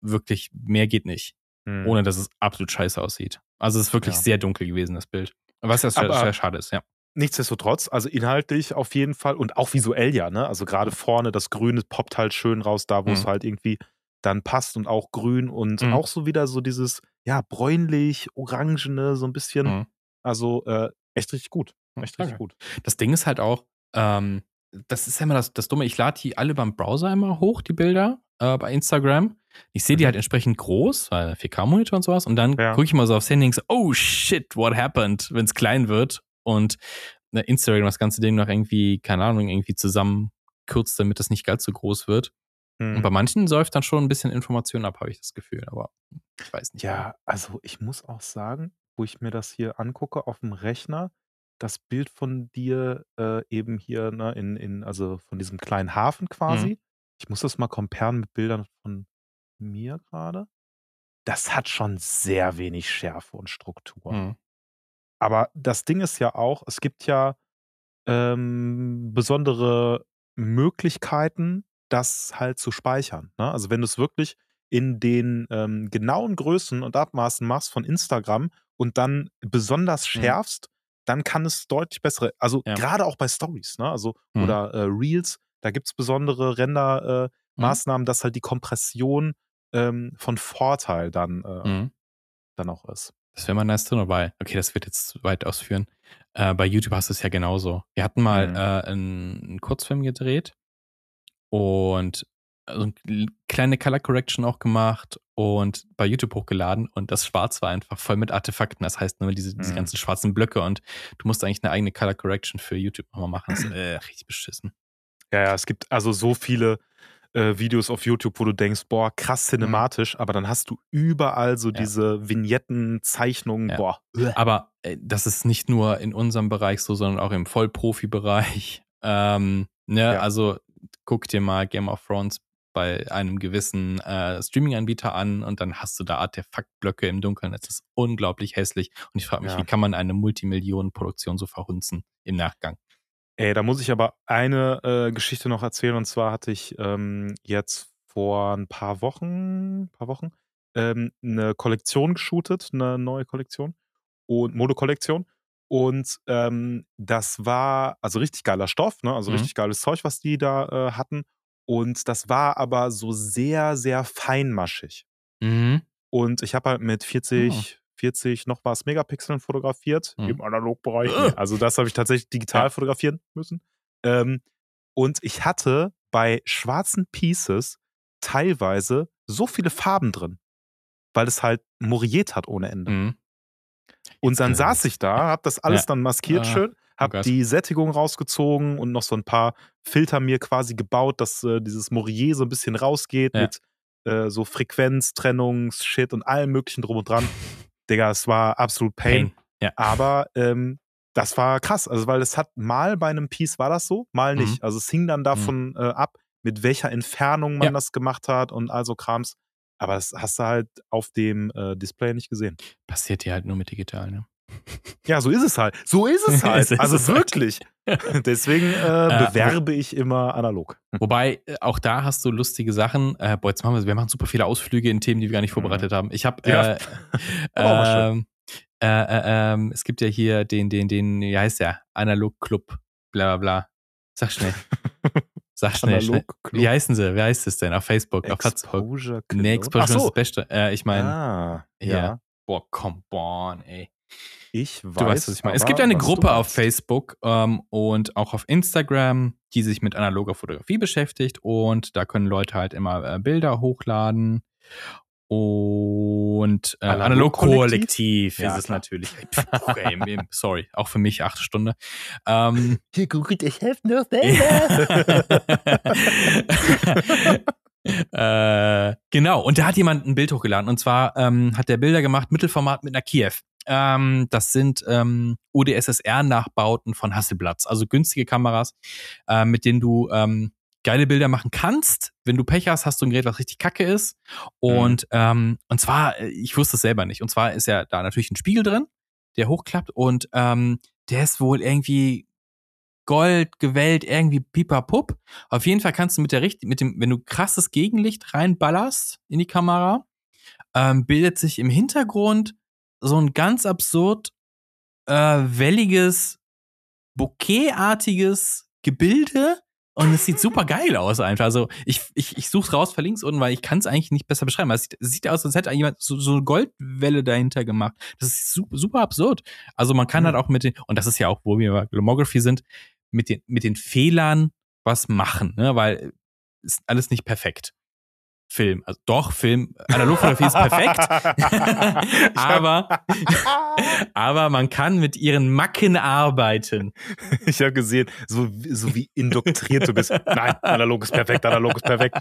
wirklich, mehr geht nicht, Mhm. ohne dass es absolut scheiße aussieht. Also es ist wirklich Ja. sehr dunkel gewesen, das Bild. Was ja sehr, sehr schade ist, ja. Nichtsdestotrotz, also inhaltlich auf jeden Fall und auch visuell ja, ne? Also gerade vorne das Grüne poppt halt schön raus, da wo es Mhm. halt irgendwie dann passt und auch grün und Mhm. auch so wieder so dieses, ja, bräunlich, orangene, so ein bisschen. Mhm. Also äh, echt richtig gut. Ja, Echt richtig danke. gut. Das Ding ist halt auch, ähm, das ist ja immer das, das Dumme, ich lade die alle beim Browser immer hoch, die Bilder, äh, bei Instagram. Ich sehe die Mhm. halt entsprechend groß, weil 4K-Monitor und sowas. Und dann Ja. gucke ich mal so aufs Handy und so, oh shit, what happened, wenn es klein wird und ne, Instagram das ganze Ding noch irgendwie, keine Ahnung, irgendwie zusammenkürzt, damit es nicht ganz so groß wird. Und Mhm. bei manchen säuft dann schon ein bisschen Information ab, habe ich das Gefühl. Aber ich weiß nicht. Ja, also ich muss auch sagen, wo ich mir das hier angucke auf dem Rechner, das Bild von dir äh, eben hier, ne, in, in, also von diesem kleinen Hafen quasi. Ich muss das mal comparen mit Bildern von mir gerade. Das hat schon sehr wenig Schärfe und Struktur. Mhm. Aber das Ding ist ja auch, es gibt ja ähm, besondere Möglichkeiten, das halt zu speichern. Ne? Also wenn du es wirklich in den ähm, genauen Größen und Abmaßen machst von Instagram und dann besonders Mhm. Dann kann es deutlich bessere, also Ja. gerade auch bei Stories, ne? Also Mhm. oder äh, Reels, da gibt es besondere Render-Maßnahmen, äh, Mhm. Dass halt die Kompression ähm, von Vorteil dann, äh, Mhm. dann auch ist. Das wäre mal nice know, weil, okay, das wird jetzt weit ausführen. Äh, bei YouTube hast du es ja genauso. Wir hatten mal Mhm. äh, einen Kurzfilm gedreht und so eine kl- kleine Color Correction auch gemacht und bei YouTube hochgeladen und das Schwarz war einfach voll mit Artefakten. Das heißt nur diese, diese Mhm. ganzen schwarzen Blöcke und du musst eigentlich eine eigene Color Correction für YouTube nochmal machen. Das ist äh, richtig beschissen. Ja, ja, es gibt also so viele äh, Videos auf YouTube, wo du denkst, boah, krass cinematisch, aber dann hast du überall so Mhm. Ja. diese Vignetten, Zeichnungen, Ja. boah. Aber äh, das ist nicht nur in unserem Bereich so, sondern auch im Vollprofi-Bereich. Ähm, ne, Ja. also guck dir mal Game of Thrones bei einem gewissen äh, Streaming-Anbieter an und dann hast du da Artefaktblöcke im Dunkeln. Das ist unglaublich hässlich. Und ich frage mich, Ja. wie kann man eine Multimillionen-Produktion so verhunzen im Nachgang? Ey, da muss ich aber eine äh, Geschichte noch erzählen. Und zwar hatte ich ähm, jetzt vor ein paar Wochen, paar Wochen, ähm, eine Kollektion geshootet, eine neue Kollektion und Modekollektion. Und ähm, das war also richtig geiler Stoff, ne? also Mhm. richtig geiles Zeug, was die da äh, hatten. Und das war aber so sehr, sehr feinmaschig. Mhm. Und ich habe halt mit 40, 40 noch was Megapixeln fotografiert Mhm. im Analogbereich. Nee, also das habe ich tatsächlich digital Ja. fotografieren müssen. Ähm, und ich hatte bei schwarzen Pieces teilweise so viele Farben drin, weil es halt moriert hat ohne Ende. Mhm. Und dann saß ich da, habe das alles Ja. dann maskiert Ah, schön, habe Gott. die Sättigung rausgezogen und noch so ein paar Filter mir quasi gebaut, dass äh, dieses Morier so ein bisschen rausgeht Ja. mit äh, so Frequenztrennungs-Shit und allem möglichen drum und dran. Digga, es war absolut Pain. Pain. Ja. Aber ähm, das war krass, also weil es hat mal bei einem Piece war das so, mal Mhm. nicht. Also es hing dann davon äh, ab, mit welcher Entfernung man Ja. das gemacht hat und also Krams. Aber das hast du halt auf dem äh, Display nicht gesehen. Passiert dir halt nur mit digital, ne? Ja, so ist es halt. So ist es halt. Ist also es halt. wirklich. Deswegen äh, bewerbe ich immer analog. Wobei, äh, auch da hast du lustige Sachen. Äh, boah, jetzt machen wir, wir machen super viele Ausflüge in Themen, die wir gar nicht vorbereitet haben. Ich habe Mhm. Ja. äh, ähm, äh, äh, ähm, es gibt ja hier den, den, den, wie heißt der? Analog Club, bla bla bla. Sag schnell. Sag schnell, schnell. Wie heißen sie? Wie heißt es denn? Auf Facebook, auf Facebook. Exposure Club. Nee, Exposure ist so. das Beste. Äh, ich meine, ah, ja. ja. boah, come on, ey. Ich weiß. Du weißt, was ich meine. Es gibt eine Gruppe auf. Facebook ähm, und auch auf Instagram, die sich mit analoger Fotografie beschäftigt und da können Leute halt immer äh, Bilder hochladen. Und äh, Analog Analog-Kollektiv Ja, ist es klar. natürlich. Okay, sorry, auch für mich acht Stunden. Ähm, Hier googelt ich helfe nur äh, genau, und da hat jemand ein Bild hochgeladen. Und zwar ähm, hat der Bilder gemacht, Mittelformat mit einer Kiew. Ähm, das sind ähm, ODSSR-Nachbauten von Hasselblatz, also günstige Kameras, äh, mit denen du ähm, geile Bilder machen kannst. Wenn du Pech hast, hast du ein Gerät, was richtig kacke ist. Und, ähm, und zwar, äh, ich wusste es selber nicht. Und zwar ist ja da natürlich ein Spiegel drin, der hochklappt und ähm, der ist wohl irgendwie Gold gewellt, irgendwie pipapup. Auf jeden Fall kannst du mit der richt mit dem, wenn du krasses Gegenlicht reinballerst in die Kamera, ähm, bildet sich im Hintergrund so ein ganz absurd äh, welliges, bouquetartiges Gebilde. Und es sieht super geil aus einfach. Also ich, ich, ich suche raus, verlinke es unten, weil ich kann es eigentlich nicht besser beschreiben. Es sieht, es sieht aus, als hätte jemand so, so eine Goldwelle dahinter gemacht. Das ist super, super absurd. Also man kann Mhm. halt auch mit den, und das ist ja auch, wo wir bei Glomography sind, mit den, mit den Fehlern was machen, ne? Weil ist alles nicht perfekt. Film, also doch, Film, Analogfotografie ist perfekt. aber, aber man kann mit ihren Macken arbeiten. Ich habe gesehen, so, wie- so wie indoktriert du bist. Nein, analog ist perfekt, analog ist perfekt.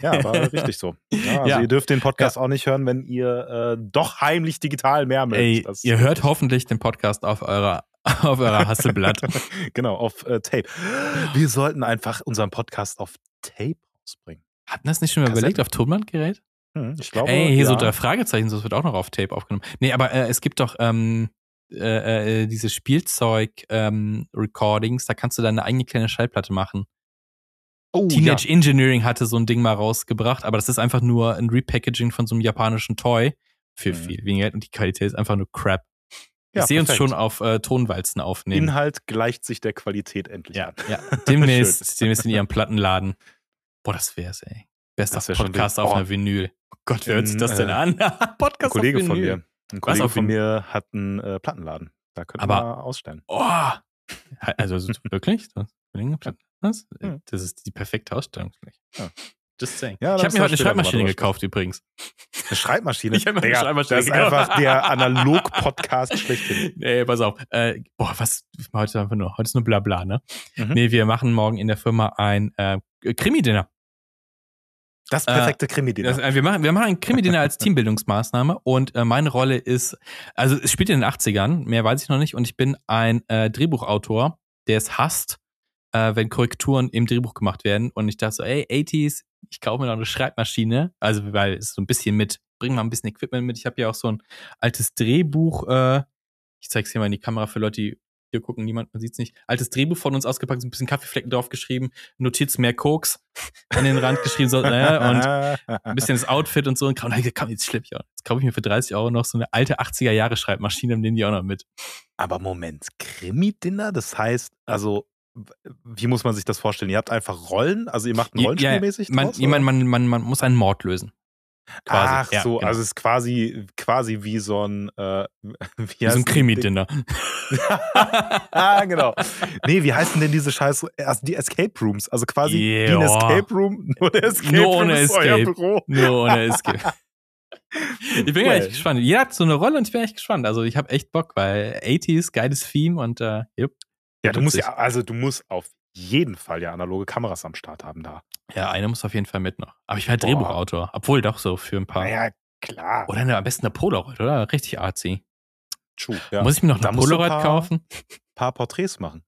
Ja, war richtig so. Ja, also Ja. ihr dürft den Podcast auch nicht hören, wenn ihr äh, doch heimlich digital mehr mögt. Ey, ihr hört hoffentlich den Podcast auf eurer, auf eurer Hasselblatt. genau, auf äh, Tape. Wir sollten einfach unseren Podcast auf Tape rausbringen. Hatten das nicht schon mal Kassetten. überlegt auf Tonbandgerät? Hm, ich glaube, Ey, hier ja. so drei Fragezeichen, das wird auch noch auf Tape aufgenommen. Nee, aber äh, es gibt doch ähm, äh, äh, diese Spielzeug-Recordings, da kannst du deine eigene kleine Schallplatte machen. oh, Teenage Engineering hatte so ein Ding mal rausgebracht, aber das ist einfach nur ein Repackaging von so einem japanischen Toy für Mhm. viel weniger Geld und die Qualität ist einfach nur crap. Ja, ich sehe uns schon auf äh, Tonwalzen ja. aufnehmen. Inhalt gleicht sich der Qualität endlich ja, an. ja. Demnächst, demnächst in ihrem Plattenladen. Boah, das wär's, ey. Bester Das wär Podcast auf Oh. einer Vinyl. Oh Gott, wer hört sich In, das denn äh, an? Podcast Ein Kollege auf von Vinyl. mir, ein Kollege auf von Vinyl? mir hat einen äh, Plattenladen. Da könnten Aber- wir ausstellen. Oh! Also so wirklich? Das, das, das ist die perfekte Ausstellungsfläche. Ja. Just saying. Ja, ich habe mir heute eine Schreibmaschine gekauft übrigens. Eine Schreibmaschine. Ich hab mir eine Digga, Schreibmaschine Das ist gekauft. einfach der Analog-Podcast schlechthin. Nee, pass auf. Äh, boah, was? Heute einfach nur. Heute ist nur Blabla, ne? Mhm. Nee, wir machen morgen in der Firma ein äh, Krimi-Dinner. Das perfekte Krimi-Dinner. Äh, wir, machen, wir machen ein Krimi-Dinner als Teambildungsmaßnahme und äh, meine Rolle ist, also es spielt in den 80ern, mehr weiß ich noch nicht, und ich bin ein äh, Drehbuchautor, der es hasst, äh, wenn Korrekturen im Drehbuch gemacht werden. Und ich dachte so, ey, 80s, ich kaufe mir noch eine Schreibmaschine, also weil es so ein bisschen mit, bring mal ein bisschen Equipment mit. Ich habe ja auch so ein altes Drehbuch, äh, ich zeig's hier mal in die Kamera für Leute, die hier gucken, niemand, man sieht's nicht. Altes Drehbuch von uns ausgepackt, so ein bisschen Kaffeeflecken drauf geschrieben, Notiz mehr Koks an den Rand geschrieben, so, äh, und ein bisschen das Outfit und so. Und dann komm, jetzt schlepp ich auch. Jetzt kaufe ich mir für 30 Euro noch so eine alte 80er Jahre Schreibmaschine und nehme die auch noch mit. Aber Moment, Krimi-Dinner? Das heißt, also, wie muss man sich das vorstellen? Ihr habt einfach Rollen? Also, ihr macht ein Ja, Rollenspielmäßig Man, draus, ich meine, oder? man, man, man muss einen Mord lösen. Quasi. Ach Ja, so, genau. also es ist quasi, quasi wie so ein, äh, wie, Wie so ein Krimi-Dinner. ah, genau. Nee, wie heißen denn diese scheiß, also die Escape Rooms? Also quasi wie ein. Escape Room, nur der Escape Nur Room ohne ist euer Escape. Büro. Nur ohne Escape. Ich bin Well. echt gespannt. Jeder hat so eine Rolle und ich bin echt gespannt. Also ich habe echt Bock, weil 80s, geiles Theme und äh, jupp. Ja, du musst ja, also du musst auf jeden Fall ja analoge Kameras am Start haben da. Ja, eine muss auf jeden Fall mit noch. Aber ich war Drehbuchautor. Obwohl doch so für ein paar. Naja, klar. Oder eine, am besten eine Polaroid, oder? Richtig artsy. True, ja. Muss ich mir noch eine Polaroid paar- kaufen? paar Porträts machen.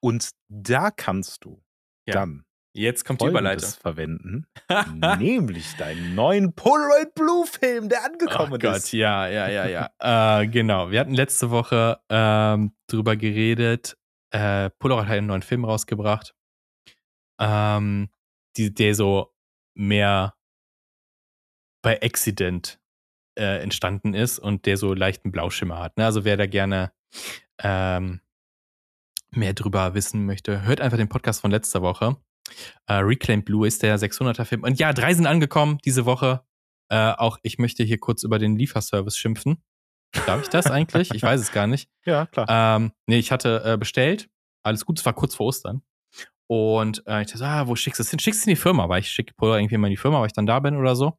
Und da kannst du Ja. dann Jetzt kommt die Überleitung. Folgendes verwenden, nämlich deinen neuen Polaroid Blue Film, der angekommen Oh Gott, ist. ja, ja, ja, ja. äh, genau. Wir hatten letzte Woche ähm, drüber geredet. Äh, Polaroid hat einen neuen Film rausgebracht, ähm, die, der so mehr bei Accident äh, entstanden ist und der so leichten Blauschimmer hat. Ne? Also wer da gerne ähm, mehr drüber wissen möchte, hört einfach den Podcast von letzter Woche. Äh, Reclaimed Blue ist der 600er Film. Und ja, drei sind angekommen diese Woche. Äh, auch ich möchte hier kurz über den Lieferservice schimpfen. Darf ich das eigentlich? Ich weiß es gar nicht. Ja, klar. Ähm, nee, ich hatte äh, bestellt. Alles gut, es war kurz vor Ostern. Und äh, ich dachte, so, ah, wo schickst du es hin? Schickst du in die Firma, weil ich schicke Pulver irgendwie mal in die Firma, weil ich dann da bin oder so.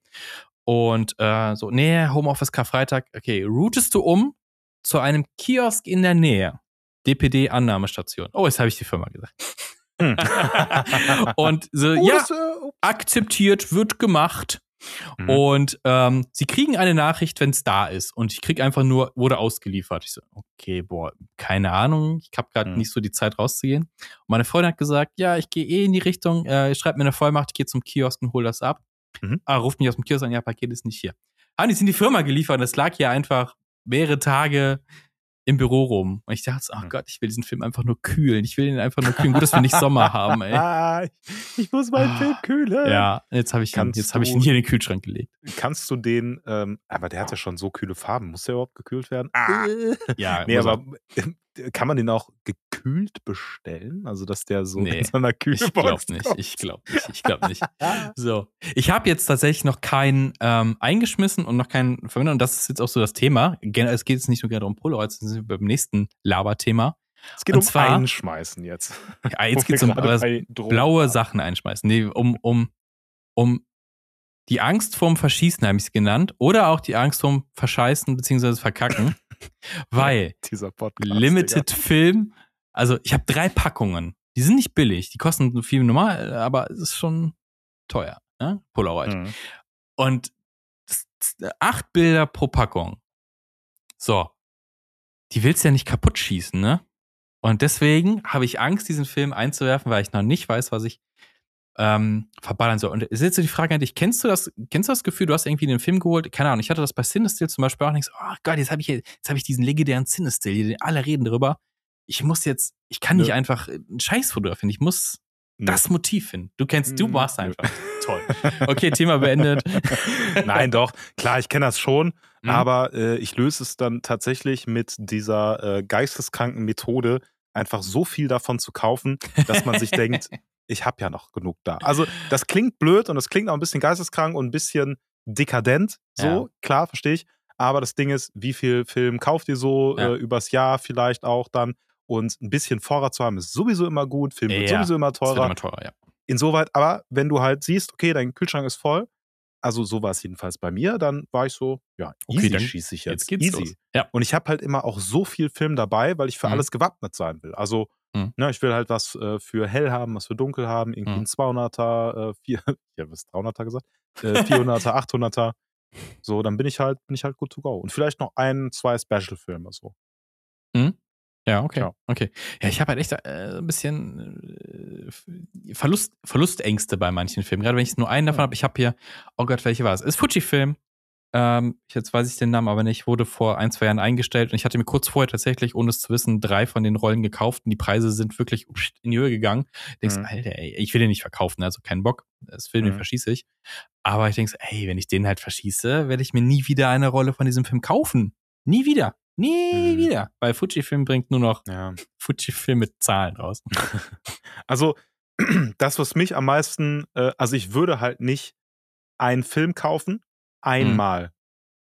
Und äh, so, nee, Homeoffice Karfreitag. Okay, routest du um zu einem Kiosk in der Nähe. DPD-Annahmestation. Oh, jetzt habe ich die Firma gesagt. Hm. Und so, Oh, ja, das, äh, akzeptiert, wird gemacht. Mhm. Und ähm, sie kriegen eine Nachricht, wenn es da ist. Und ich krieg einfach nur, wurde ausgeliefert. Ich so, okay, boah, keine Ahnung. Ich habe gerade Mhm. nicht so die Zeit rauszugehen. Und meine Freundin hat gesagt, ja, ich gehe eh in die Richtung, äh, schreibt mir eine Vollmacht, ich gehe zum Kiosk und hol das ab. Mhm. Ah, ruft mich aus dem Kiosk an, ja, Paket ist nicht hier. Haben die es in die Firma geliefert und es lag hier einfach mehrere Tage im Büro rum. Und ich dachte, oh Mhm. Gott, ich will diesen Film einfach nur kühlen. Ich will ihn einfach nur kühlen. Gut, dass wir nicht Sommer haben, ey. Ich muss meinen Ah, Film kühlen. Ja, jetzt habe ich, ihn- Kannst jetzt habe ich ihn hier in den Kühlschrank gelegt. Kannst du den, ähm, aber der hat ja schon so kühle Farben. Muss der überhaupt gekühlt werden? Ah. Ja, Nee, er. aber kann man den auch gekühlt bestellen? Also, dass der so Nee, in so einer Ich Kühlbox glaube nicht, kommt? ich glaube nicht, ich glaube nicht. So, ich habe jetzt tatsächlich noch keinen ähm, eingeschmissen und noch keinen verwendet und das ist jetzt auch so das Thema. Es geht jetzt nicht nur gerade um Polaroids, sind wir beim nächsten Laberthema. Es geht Und um zwar- Einschmeißen jetzt. Ja, jetzt geht es um blaue. Sachen einschmeißen. Nee, um, um, um die Angst vorm Verschießen habe ich es genannt oder auch die Angst vorm Verscheißen bzw. Verkacken, weil. Limited Film, also ich habe drei Packungen. Die sind nicht billig, die kosten viel normal, aber es ist schon teuer, ne? Polaroid. Mhm. Und acht Bilder pro Packung. So. Die willst du ja nicht kaputt schießen, ne? Und deswegen habe ich Angst, diesen Film einzuwerfen, weil ich noch nicht weiß, was ich ähm, verballern soll. Und ist jetzt so die Frage an dich, kennst du das, kennst du das Gefühl, du hast irgendwie den Film geholt? Keine Ahnung, ich hatte das bei Cinestill zum Beispiel auch nicht so, oh Gott, jetzt habe ich, jetzt habe ich diesen legendären Cinestill, alle reden drüber. Ich muss jetzt, ich kann nicht Nö. einfach einen Scheiß fotografieren, ich muss Nö. das Motiv finden. Du kennst, du Mm, warst einfach. Toll. Okay, Thema beendet. Nein, doch. Klar, ich kenne das schon. Mhm. Aber äh, ich löse es dann tatsächlich mit dieser äh, geisteskranken Methode, einfach so viel davon zu kaufen, dass man sich denkt, ich habe ja noch genug da. Also das klingt blöd und das klingt auch ein bisschen geisteskrank und ein bisschen dekadent. So, Ja. klar, verstehe ich. Aber das Ding ist, wie viel Film kauft ihr so Ja. äh, übers Jahr vielleicht auch dann? Und ein bisschen Vorrat zu haben, ist sowieso immer gut. Film wird Ja, sowieso immer Das wird teurer. immer teurer, ja. Insoweit, aber wenn du halt siehst, okay, dein Kühlschrank ist voll, also so war es jedenfalls bei mir, dann war ich so, ja, Okay, easy dann- schieße ich jetzt. Jetzt geht's easy. los. Ja. Und ich habe halt immer auch so viel Film dabei, weil ich für Mhm. alles gewappnet sein will. Also, Mhm. ne, ich will halt was äh, für hell haben, was für dunkel haben, irgendwie Mhm. ein 200er, äh, vier, ja, was 300er gesagt? Äh, 400er, 800er. So, dann bin ich halt, bin ich halt good to go. Und vielleicht noch ein, zwei Special-Filme so. Ja, okay. Ja. Okay. Ja, ich habe halt echt äh, ein bisschen äh, Verlust, Verlustängste bei manchen Filmen. Gerade wenn ich nur einen davon Ja. habe. Ich habe hier, oh Gott, welche war es? Ist Fujifilm. Ähm, jetzt weiß ich den Namen aber nicht. Wurde vor ein, zwei Jahren eingestellt und ich hatte mir kurz vorher tatsächlich, ohne es zu wissen, drei von den Rollen gekauft und die Preise sind wirklich in die Höhe gegangen. Denkst, Mhm. Alter, ey, ich will den nicht verkaufen, also keinen Bock. Das Film, den Mhm. verschieße ich. Aber ich denke, so, ey, wenn ich den halt verschieße, werde ich mir nie wieder eine Rolle von diesem Film kaufen. Nie wieder. Nie Mhm. wieder. Weil Fujifilm bringt nur noch Ja. Fujifilm mit Zahlen raus. Also, das, was mich am meisten, äh, also ich würde halt nicht einen Film kaufen, einmal.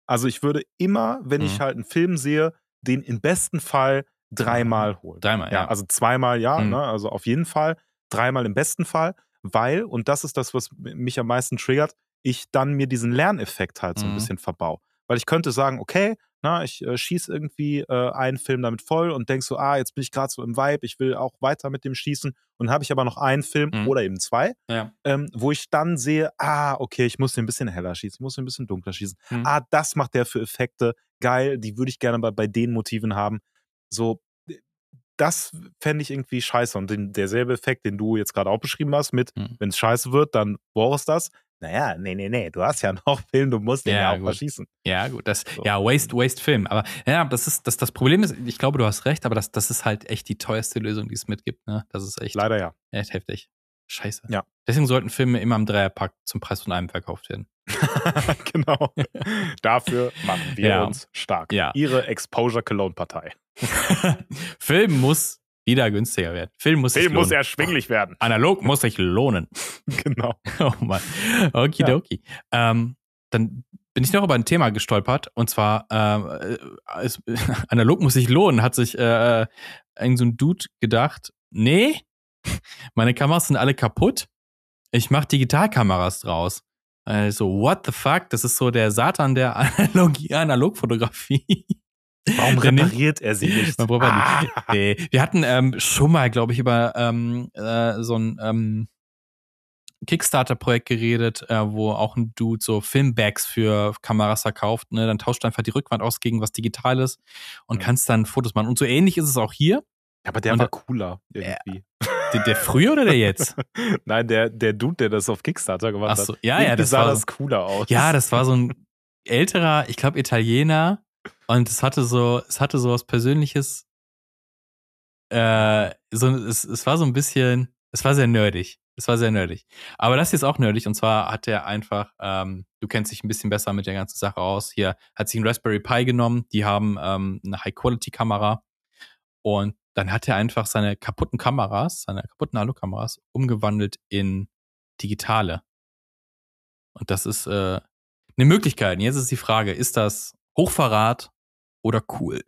Also ich würde immer, wenn ich Mhm. halt einen Film sehe, den im besten Fall dreimal holen. Dreimal, ja. Also zweimal ja, Mhm. ne? also auf jeden Fall, dreimal im besten Fall, weil, und das ist das, was mich am meisten triggert, ich dann mir diesen Lerneffekt halt so ein Mhm. bisschen verbau. Weil ich könnte sagen, okay, Na, ich äh, schieße irgendwie äh, einen Film damit voll und denk so, ah, jetzt bin ich gerade so im Vibe, ich will auch weiter mit dem schießen. Und habe ich aber noch einen Film Mhm. oder eben zwei, Ja. ähm, wo ich dann sehe, ah, okay, ich muss den ein bisschen heller schießen, ich muss den ein bisschen dunkler schießen. Mhm. Ah, das macht der für Effekte, geil, die würde ich gerne bei, bei den Motiven haben. So, das fände ich irgendwie scheiße. Und den, derselbe Effekt, den du jetzt gerade auch beschrieben hast, mit, Mhm. wenn es scheiße wird, dann war es das. Naja, nee, nee, nee, du hast ja noch Film, du musst den Ja, ja, auch gut. mal schießen. Ja, gut, das, So. ja, Waste, Waste Film. Aber ja, das ist, das, das Problem ist, ich glaube, du hast recht, aber das, das ist halt echt die teuerste Lösung, die es mitgibt, ne? Das ist echt, Leider ja. echt heftig. Scheiße. Ja. Deswegen sollten Filme immer im Dreierpack zum Preis von einem verkauft werden. genau. Dafür machen wir Ja. uns stark. Ja. Ihre Exposure Cologne Partei. Film muss wieder günstiger werden. Film muss Film muss erschwinglich werden. Analog muss sich lohnen. genau. Oh Mann. Okidoki. Ähm, dann bin ich noch über ein Thema gestolpert und zwar ähm, äh, es, analog muss sich lohnen, hat sich äh, irgend so ein Dude gedacht, nee, meine Kameras sind alle kaputt, ich mache Digitalkameras draus. Also, what the fuck? Das ist so der Satan der Analogie, Analogfotografie. Warum repariert er sie nicht? Man braucht Ah. nicht. Nee. Wir hatten ähm, schon mal, glaube ich, über ähm, äh, so ein ähm, Kickstarter-Projekt geredet, äh, wo auch ein Dude so Filmbags für Kameras verkauft. Ne? Dann tauscht du einfach die Rückwand aus gegen was Digitales und Mhm. kannst dann Fotos machen. Und so ähnlich ist es auch hier. Aber der Und war cooler irgendwie. Der, der früher oder der jetzt? Nein, der, der Dude, der das auf Kickstarter gemacht Ach hat. so, ja, ja, irgendwie das sah war das cooler aus. Ja, das war so ein älterer, ich glaube, Italiener. Und es hatte so, es hatte so was Persönliches. Äh, so, es, es war so ein bisschen, es war sehr nerdig. Es war sehr nerdig. Aber das hier ist auch nerdig. Und zwar hat er einfach, ähm, du kennst dich ein bisschen besser mit der ganzen Sache aus. Hier hat sich ein Raspberry Pi genommen. Die haben ähm, eine High-Quality-Kamera. Und dann hat er einfach seine kaputten Kameras, seine kaputten Alu-Kameras umgewandelt in digitale. Und das ist äh, eine Möglichkeit. Und jetzt ist die Frage, ist das Hochverrat oder cool?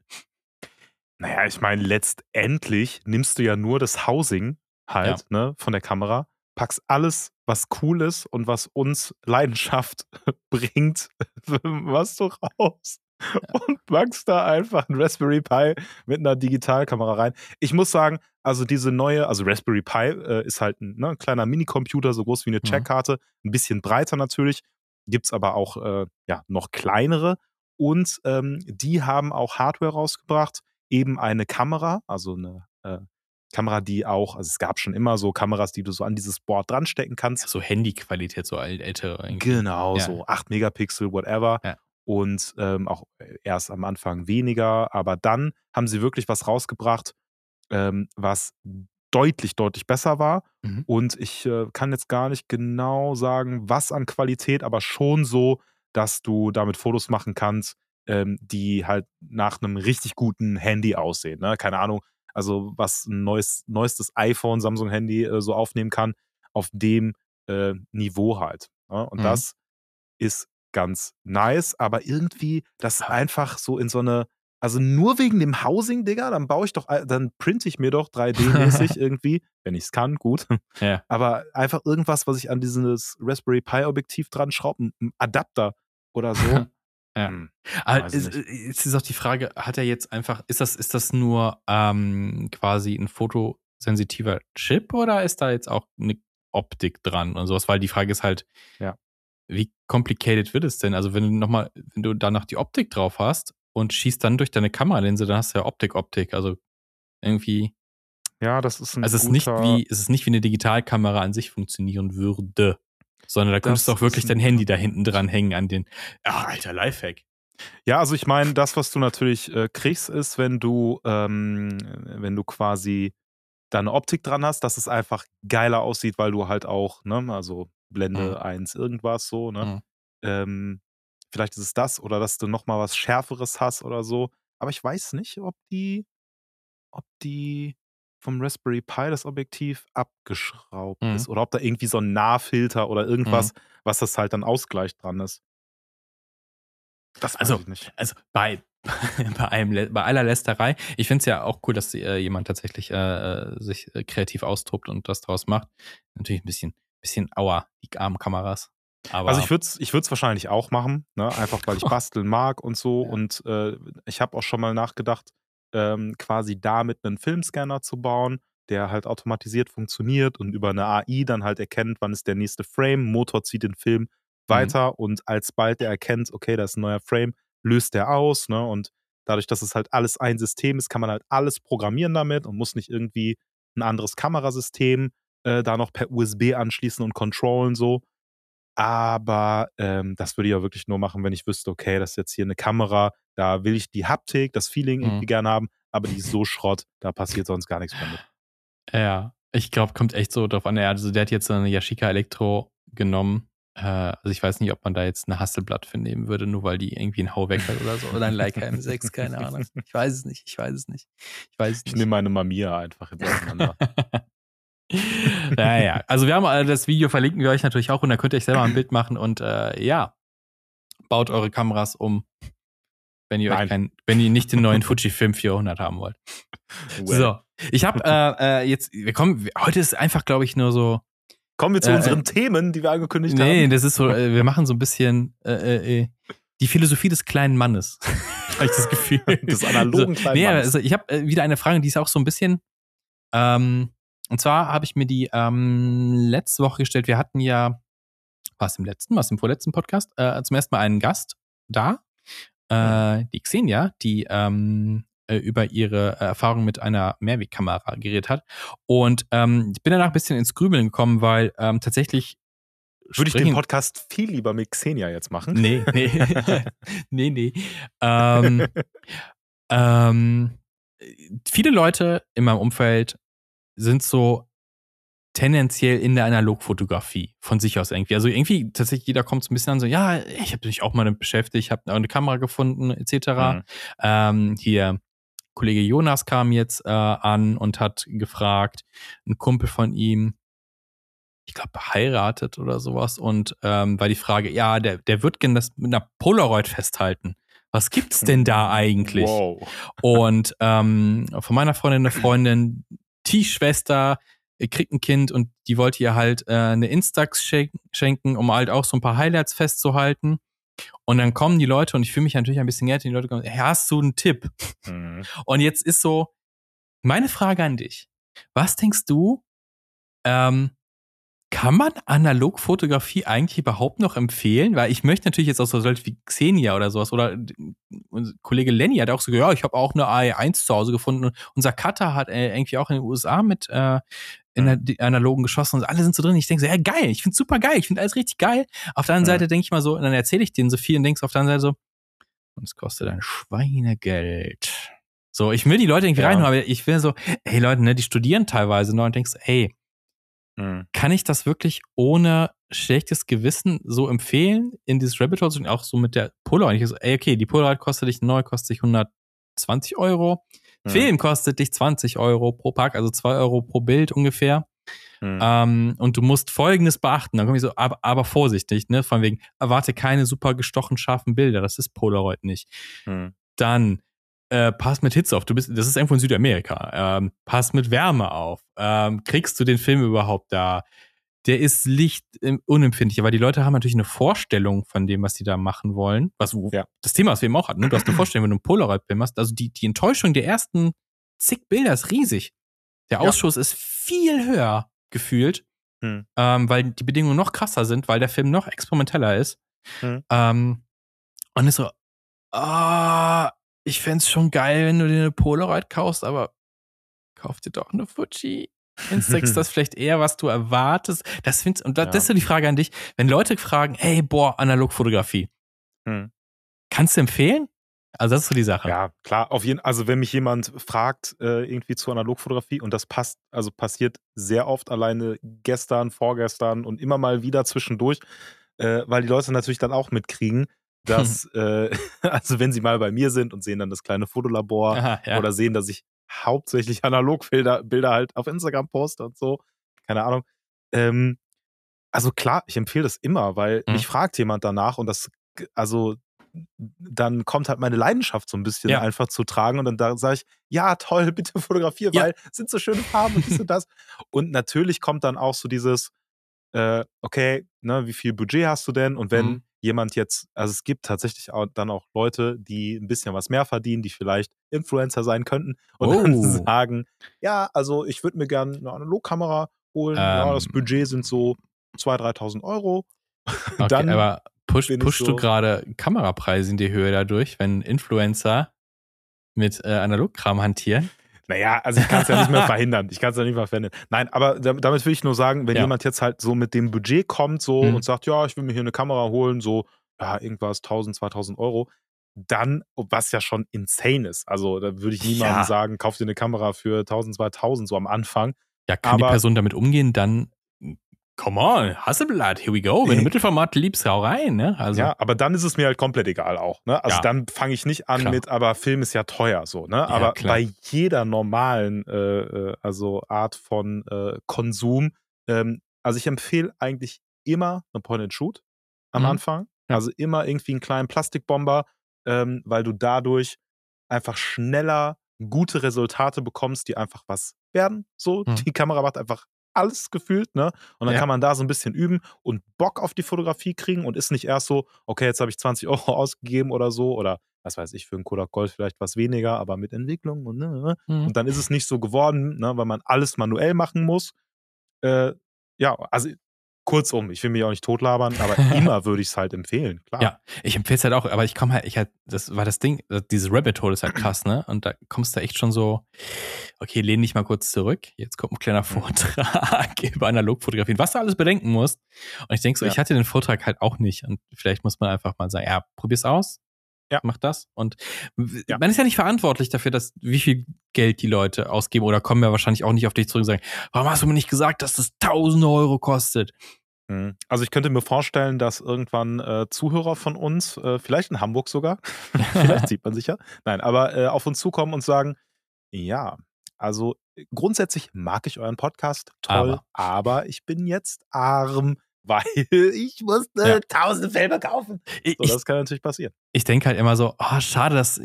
Naja, ich meine, letztendlich nimmst du ja nur das Housing halt ne, von der Kamera, packst alles, was cool ist und was uns Leidenschaft bringt, was du raus. Und packst da einfach ein Raspberry Pi mit einer Digitalkamera rein. Ich muss sagen, also diese neue, also Raspberry Pi äh, ist halt ein, ne, ein kleiner Minicomputer, so groß wie eine Mhm. Checkkarte, ein bisschen breiter natürlich. Gibt es aber auch äh, ja, noch kleinere. Und ähm, die haben auch Hardware rausgebracht, eben eine Kamera, also eine äh, Kamera, die auch, also es gab schon immer so Kameras, die du so an dieses Board dran stecken kannst. So Handyqualität, so äl- ältere. irgendwie. Genau, Ja. so 8 Megapixel, whatever. Ja. Und ähm, auch erst am Anfang weniger, aber dann haben sie wirklich was rausgebracht, ähm, was deutlich, deutlich besser war. Mhm. Und ich äh, kann jetzt gar nicht genau sagen, was an Qualität, aber schon so, dass du damit Fotos machen kannst, ähm, die halt nach einem richtig guten Handy aussehen. Ne? Keine Ahnung, also was ein neues, neuestes iPhone, Samsung-Handy äh, so aufnehmen kann, auf dem äh, Niveau halt. Ne? Und Mhm. das ist ganz nice, aber irgendwie das einfach so in so eine, also nur wegen dem Housing, Digga, dann baue ich doch, dann printe ich mir doch 3D-mäßig irgendwie, wenn ich es kann, gut. Ja. Aber einfach irgendwas, was ich an dieses Raspberry Pi-Objektiv dran schraube, ein Adapter oder so. Ja. Hm, Aber ist, ist auch die Frage, hat er jetzt einfach, ist das, ist das nur ähm, quasi ein fotosensitiver Chip oder ist da jetzt auch eine Optik dran und sowas? Weil die Frage ist halt, Ja. wie complicated wird es denn? Also wenn du nochmal, wenn du da noch die Optik drauf hast und schießt dann durch deine Kameralinse, dann hast du ja Optik-Optik. Also irgendwie, Ja, das ist ein also es ist nicht wie, es ist nicht wie eine Digitalkamera an sich funktionieren würde. Sondern da könntest du auch wirklich dein Handy da hinten dran hängen an den. Ach, alter Lifehack. Ja, also ich meine, das, was du natürlich äh, kriegst, ist, wenn du, ähm, wenn du quasi da eine Optik dran hast, dass es einfach geiler aussieht, weil du halt auch, ne, also Blende Mhm. 1 irgendwas so, ne? Mhm. Ähm, vielleicht ist es das oder dass du nochmal was Schärferes hast oder so. Aber ich weiß nicht, ob die, ob die vom Raspberry Pi das Objektiv abgeschraubt Mhm. ist oder ob da irgendwie so ein Nahfilter oder irgendwas, was das halt dann ausgleicht dran ist. Das Also, also bei, bei, einem, bei aller Lästerei, ich finde es ja auch cool, dass äh, jemand tatsächlich äh, äh, sich äh, kreativ austobt und das draus macht. Natürlich ein bisschen, bisschen aua, die armen Kameras. Aber Also ich würde es ich würd's wahrscheinlich auch machen, ne? einfach weil ich basteln mag und so. Und äh, ich habe auch schon mal nachgedacht, ähm, quasi damit einen Filmscanner zu bauen, der halt automatisiert funktioniert und über eine AI dann halt erkennt, wann ist der nächste Frame. Motor zieht den Film Mhm. weiter und alsbald der erkennt, okay, da ist ein neuer Frame, löst der aus. Ne? Und dadurch, dass es halt alles ein System ist, kann man halt alles programmieren damit und muss nicht irgendwie ein anderes Kamerasystem äh, da noch per USB anschließen und controllen so. Aber ähm, das würde ich auch wirklich nur machen, wenn ich wüsste, okay, das ist jetzt hier eine Kamera, da will ich die Haptik, das Feeling irgendwie Mhm. gerne haben, aber die ist so Schrott, da passiert sonst gar nichts mehr mit. Ja, ich glaube, kommt echt so drauf an. Ja, Also der hat jetzt eine Yashica Elektro genommen. Äh, Also ich weiß nicht, ob man da jetzt eine Hasselblatt für nehmen würde, nur weil die irgendwie einen Hau weg hat oder so. Oder ein Leica M6, keine Ahnung. Ich weiß es nicht, ich weiß es nicht. Ich weiß es Ich nicht. nehme meine Mamiya einfach jetzt auseinander. naja, also wir haben äh, das Video verlinken wir euch natürlich auch und da könnt ihr euch selber ein Bild machen und äh, ja, baut eure Kameras um, wenn ihr euch kein, wenn ihr nicht den neuen Fujifilm 400 haben wollt. Well. So, ich habe äh, äh, jetzt, wir kommen, heute ist einfach, glaube ich, nur so, Kommen wir zu Äh, unseren äh, Themen, die wir angekündigt nee, haben. das ist so, wir machen so ein bisschen die Philosophie des kleinen Mannes, habe ich das Gefühl. Des analogen so, kleinen nee, Mannes. Also ich habe wieder eine Frage, die ist auch so ein bisschen, ähm, und zwar habe ich mir die ähm, letzte Woche gestellt. Wir hatten ja, war es im letzten, war es im vorletzten Podcast, äh, zum ersten Mal einen Gast da, äh, die Xenia, die ähm, äh, über ihre Erfahrung mit einer Mehrwegkamera geredet hat. Und ähm, ich bin danach ein bisschen ins Grübeln gekommen, weil ähm, tatsächlich Würde ich den Podcast viel lieber mit Xenia jetzt machen? Nee, nee. nee, nee. Ähm, ähm, viele Leute in meinem Umfeld sind so tendenziell in der Analogfotografie von sich aus irgendwie. Also irgendwie tatsächlich jeder kommt so ein bisschen an so, ja, ich habe mich auch mal damit beschäftigt, ich habe eine Kamera gefunden etc. Mhm. Ähm, hier Kollege Jonas kam jetzt äh, an und hat gefragt, ein Kumpel von ihm, ich glaube, heiratet oder sowas. Und ähm, war die Frage, ja, der, der wird gerne das mit einer Polaroid festhalten. Was gibt's denn da eigentlich? Wow. Und ähm, von meiner Freundin eine Freundin, die Schwester, äh, kriegt ein Kind und die wollte ihr halt äh, eine Instax schen- schenken, um halt auch so ein paar Highlights festzuhalten. Und dann kommen die Leute und ich fühle mich natürlich ein bisschen geehrt, die Leute kommen, hey, hast du einen Tipp? Mhm. Und jetzt ist so, meine Frage an dich. Was denkst du, ähm, kann man Analogfotografie eigentlich überhaupt noch empfehlen? Weil ich möchte natürlich jetzt auch so Leute wie Xenia oder sowas oder unser Kollege Lenny hat auch so gesagt, ja, ich habe auch eine AE1 zu Hause gefunden. Und unser Cutter hat äh, irgendwie auch in den USA mit äh, in der die analogen geschossen und alle sind so drin. Ich denke so, ja geil, ich find's super geil, ich find alles richtig geil. Auf der anderen Ja. Seite denke ich mal so, und dann erzähle ich denen so viel und denkst auf der anderen Seite so, und es kostet ein Schweinegeld. So, ich will die Leute irgendwie Ja. reinhauen, aber ich will so, ey Leute, ne, die studieren teilweise noch und denkst, ey, Mhm. kann ich das wirklich ohne schlechtes Gewissen so empfehlen, in dieses Rabbit Hole zu gehen, auch so mit der Polaroid? Ich so, ey, okay, die Polaroid kostet dich neu, kostet dich 120 Euro. Mhm. Film kostet dich 20 Euro pro Pack, also 2 Euro pro Bild ungefähr. Mhm. Ähm, und du musst Folgendes beachten. Dann komme ich so, aber, aber vorsichtig, ne? Von wegen, erwarte keine super gestochen scharfen Bilder. Das ist Polaroid nicht. Mhm. Dann äh, pass mit Hitze auf. Du bist, das ist irgendwo in Südamerika. Ähm, pass mit Wärme auf. Ähm, kriegst du den Film überhaupt da? Der ist licht ähm, unempfindlich, aber die Leute haben natürlich eine Vorstellung von dem, was sie da machen wollen. Was Ja. das Thema, was wir eben auch hatten. Ne? Du hast eine Vorstellung, wenn du einen Polaroid-Film hast. Also die, die Enttäuschung der ersten zig Bilder ist riesig. Der Ja. Ausschuss ist viel höher gefühlt, Hm. ähm, weil die Bedingungen noch krasser sind, weil der Film noch experimenteller ist. Hm. Ähm, und ist so, ah, ich fänd's schon geil, wenn du dir eine Polaroid kaufst, aber kauf dir doch eine Fuji. Instax ist das vielleicht eher, was du erwartest. Das find's, und das, Ja. das ist so die Frage an dich. Wenn Leute fragen, hey, boah, Analogfotografie, Hm. kannst du empfehlen? Also, das ist so die Sache. Ja, klar, auf jeden Also, wenn mich jemand fragt, äh, irgendwie zur Analogfotografie, und das passt, also passiert sehr oft alleine gestern, vorgestern und immer mal wieder zwischendurch, äh, weil die Leute natürlich dann auch mitkriegen, dass, äh, also wenn sie mal bei mir sind und sehen dann das kleine Fotolabor Aha, ja. oder sehen, dass ich hauptsächlich Analogbilder Bilder halt auf Instagram poste und so, keine Ahnung. Ähm, also klar, ich empfehle das immer, weil Mhm. mich fragt jemand danach und das, also dann kommt halt meine Leidenschaft so ein bisschen Ja. einfach zu tragen und dann da sage ich, ja, toll, bitte fotografier, Ja. weil es sind so schöne Farben und dies und das. Und natürlich kommt dann auch so dieses, äh, okay, ne, wie viel Budget hast du denn? Und wenn Mhm. Jemand jetzt, also es gibt tatsächlich auch, dann auch Leute, die ein bisschen was mehr verdienen, die vielleicht Influencer sein könnten und dann Oh. sagen, ja, also ich würde mir gerne eine Analogkamera holen. ja, das Ähm. Budget sind so 2.000, 3.000 Euro. Okay, dann aber push, pushst so- du gerade Kamerapreise in die Höhe dadurch, wenn Influencer mit äh, Analogkram hantieren? Naja, also ich kann es ja nicht mehr verhindern. Ich kann es ja nicht mehr verhindern. Nein, aber da- damit will ich nur sagen, wenn Ja. jemand jetzt halt so mit dem Budget kommt so Mhm. und sagt, ja, ich will mir hier eine Kamera holen, so, ja, irgendwas 1000, 2000 Euro, dann, was ja schon insane ist. Also da würde ich niemandem Ja. sagen, kauf dir eine Kamera für 1000, 2000 so am Anfang. Ja, kann die Aber- Person damit umgehen, dann come on, Hasselblatt, here we go. Wenn du. Mittelformat liebst, hau rein, ne? Also, ja, aber dann ist es mir halt komplett egal auch. Ne? Also Ja. dann fange ich nicht an Klar. mit, aber Film ist ja teuer so. Ne? Aber klar. bei jeder normalen äh, äh, also Art von äh, Konsum, ähm, also ich empfehle eigentlich immer eine Point-and-Shoot am Mhm. Anfang. Ja. Also immer irgendwie einen kleinen Plastikbomber, ähm, weil du dadurch einfach schneller gute Resultate bekommst, die einfach was werden. So, Mhm. die Kamera macht einfach alles gefühlt, ne? Und dann Ja. kann man da so ein bisschen üben und Bock auf die Fotografie kriegen und ist nicht erst so, okay, jetzt habe ich 20 Euro ausgegeben oder so oder was weiß ich, für einen Kodak Gold vielleicht was weniger, aber mit Entwicklung und, ne, ne, Mhm. und dann ist es nicht so geworden, ne, weil man alles manuell machen muss. Äh, ja, also kurzum, ich will mich auch nicht totlabern, aber immer würde ich es halt empfehlen, klar. Ja, ich empfehle es halt auch, aber ich komme halt, ich halt, das war das Ding, dieses Rabbit Hole ist halt krass, ne? Und da kommst du echt schon so, okay, lehn dich mal kurz zurück. Jetzt kommt ein kleiner Vortrag über Analogfotografien, was du alles bedenken musst. Und ich denke so, Ja. ich hatte den Vortrag halt auch nicht. Und vielleicht muss man einfach mal sagen, ja, probier's aus. Ja. Mach das. Und Ja. man ist ja nicht verantwortlich dafür, dass wie viel Geld die Leute ausgeben oder kommen ja wahrscheinlich auch nicht auf dich zurück und sagen, warum hast du mir nicht gesagt, dass das tausende Euro kostet? Mhm. Also ich könnte mir vorstellen, dass irgendwann äh, Zuhörer von uns, äh, vielleicht in Hamburg sogar, vielleicht sieht man sich ja, nein, aber äh, auf uns zukommen und sagen, ja, also grundsätzlich mag ich euren Podcast, toll, aber, ich bin jetzt arm, weil ich musste Ja. tausende Filme kaufen. Ich, So, das kann natürlich passieren. ich denke halt immer so, oh, schade, dass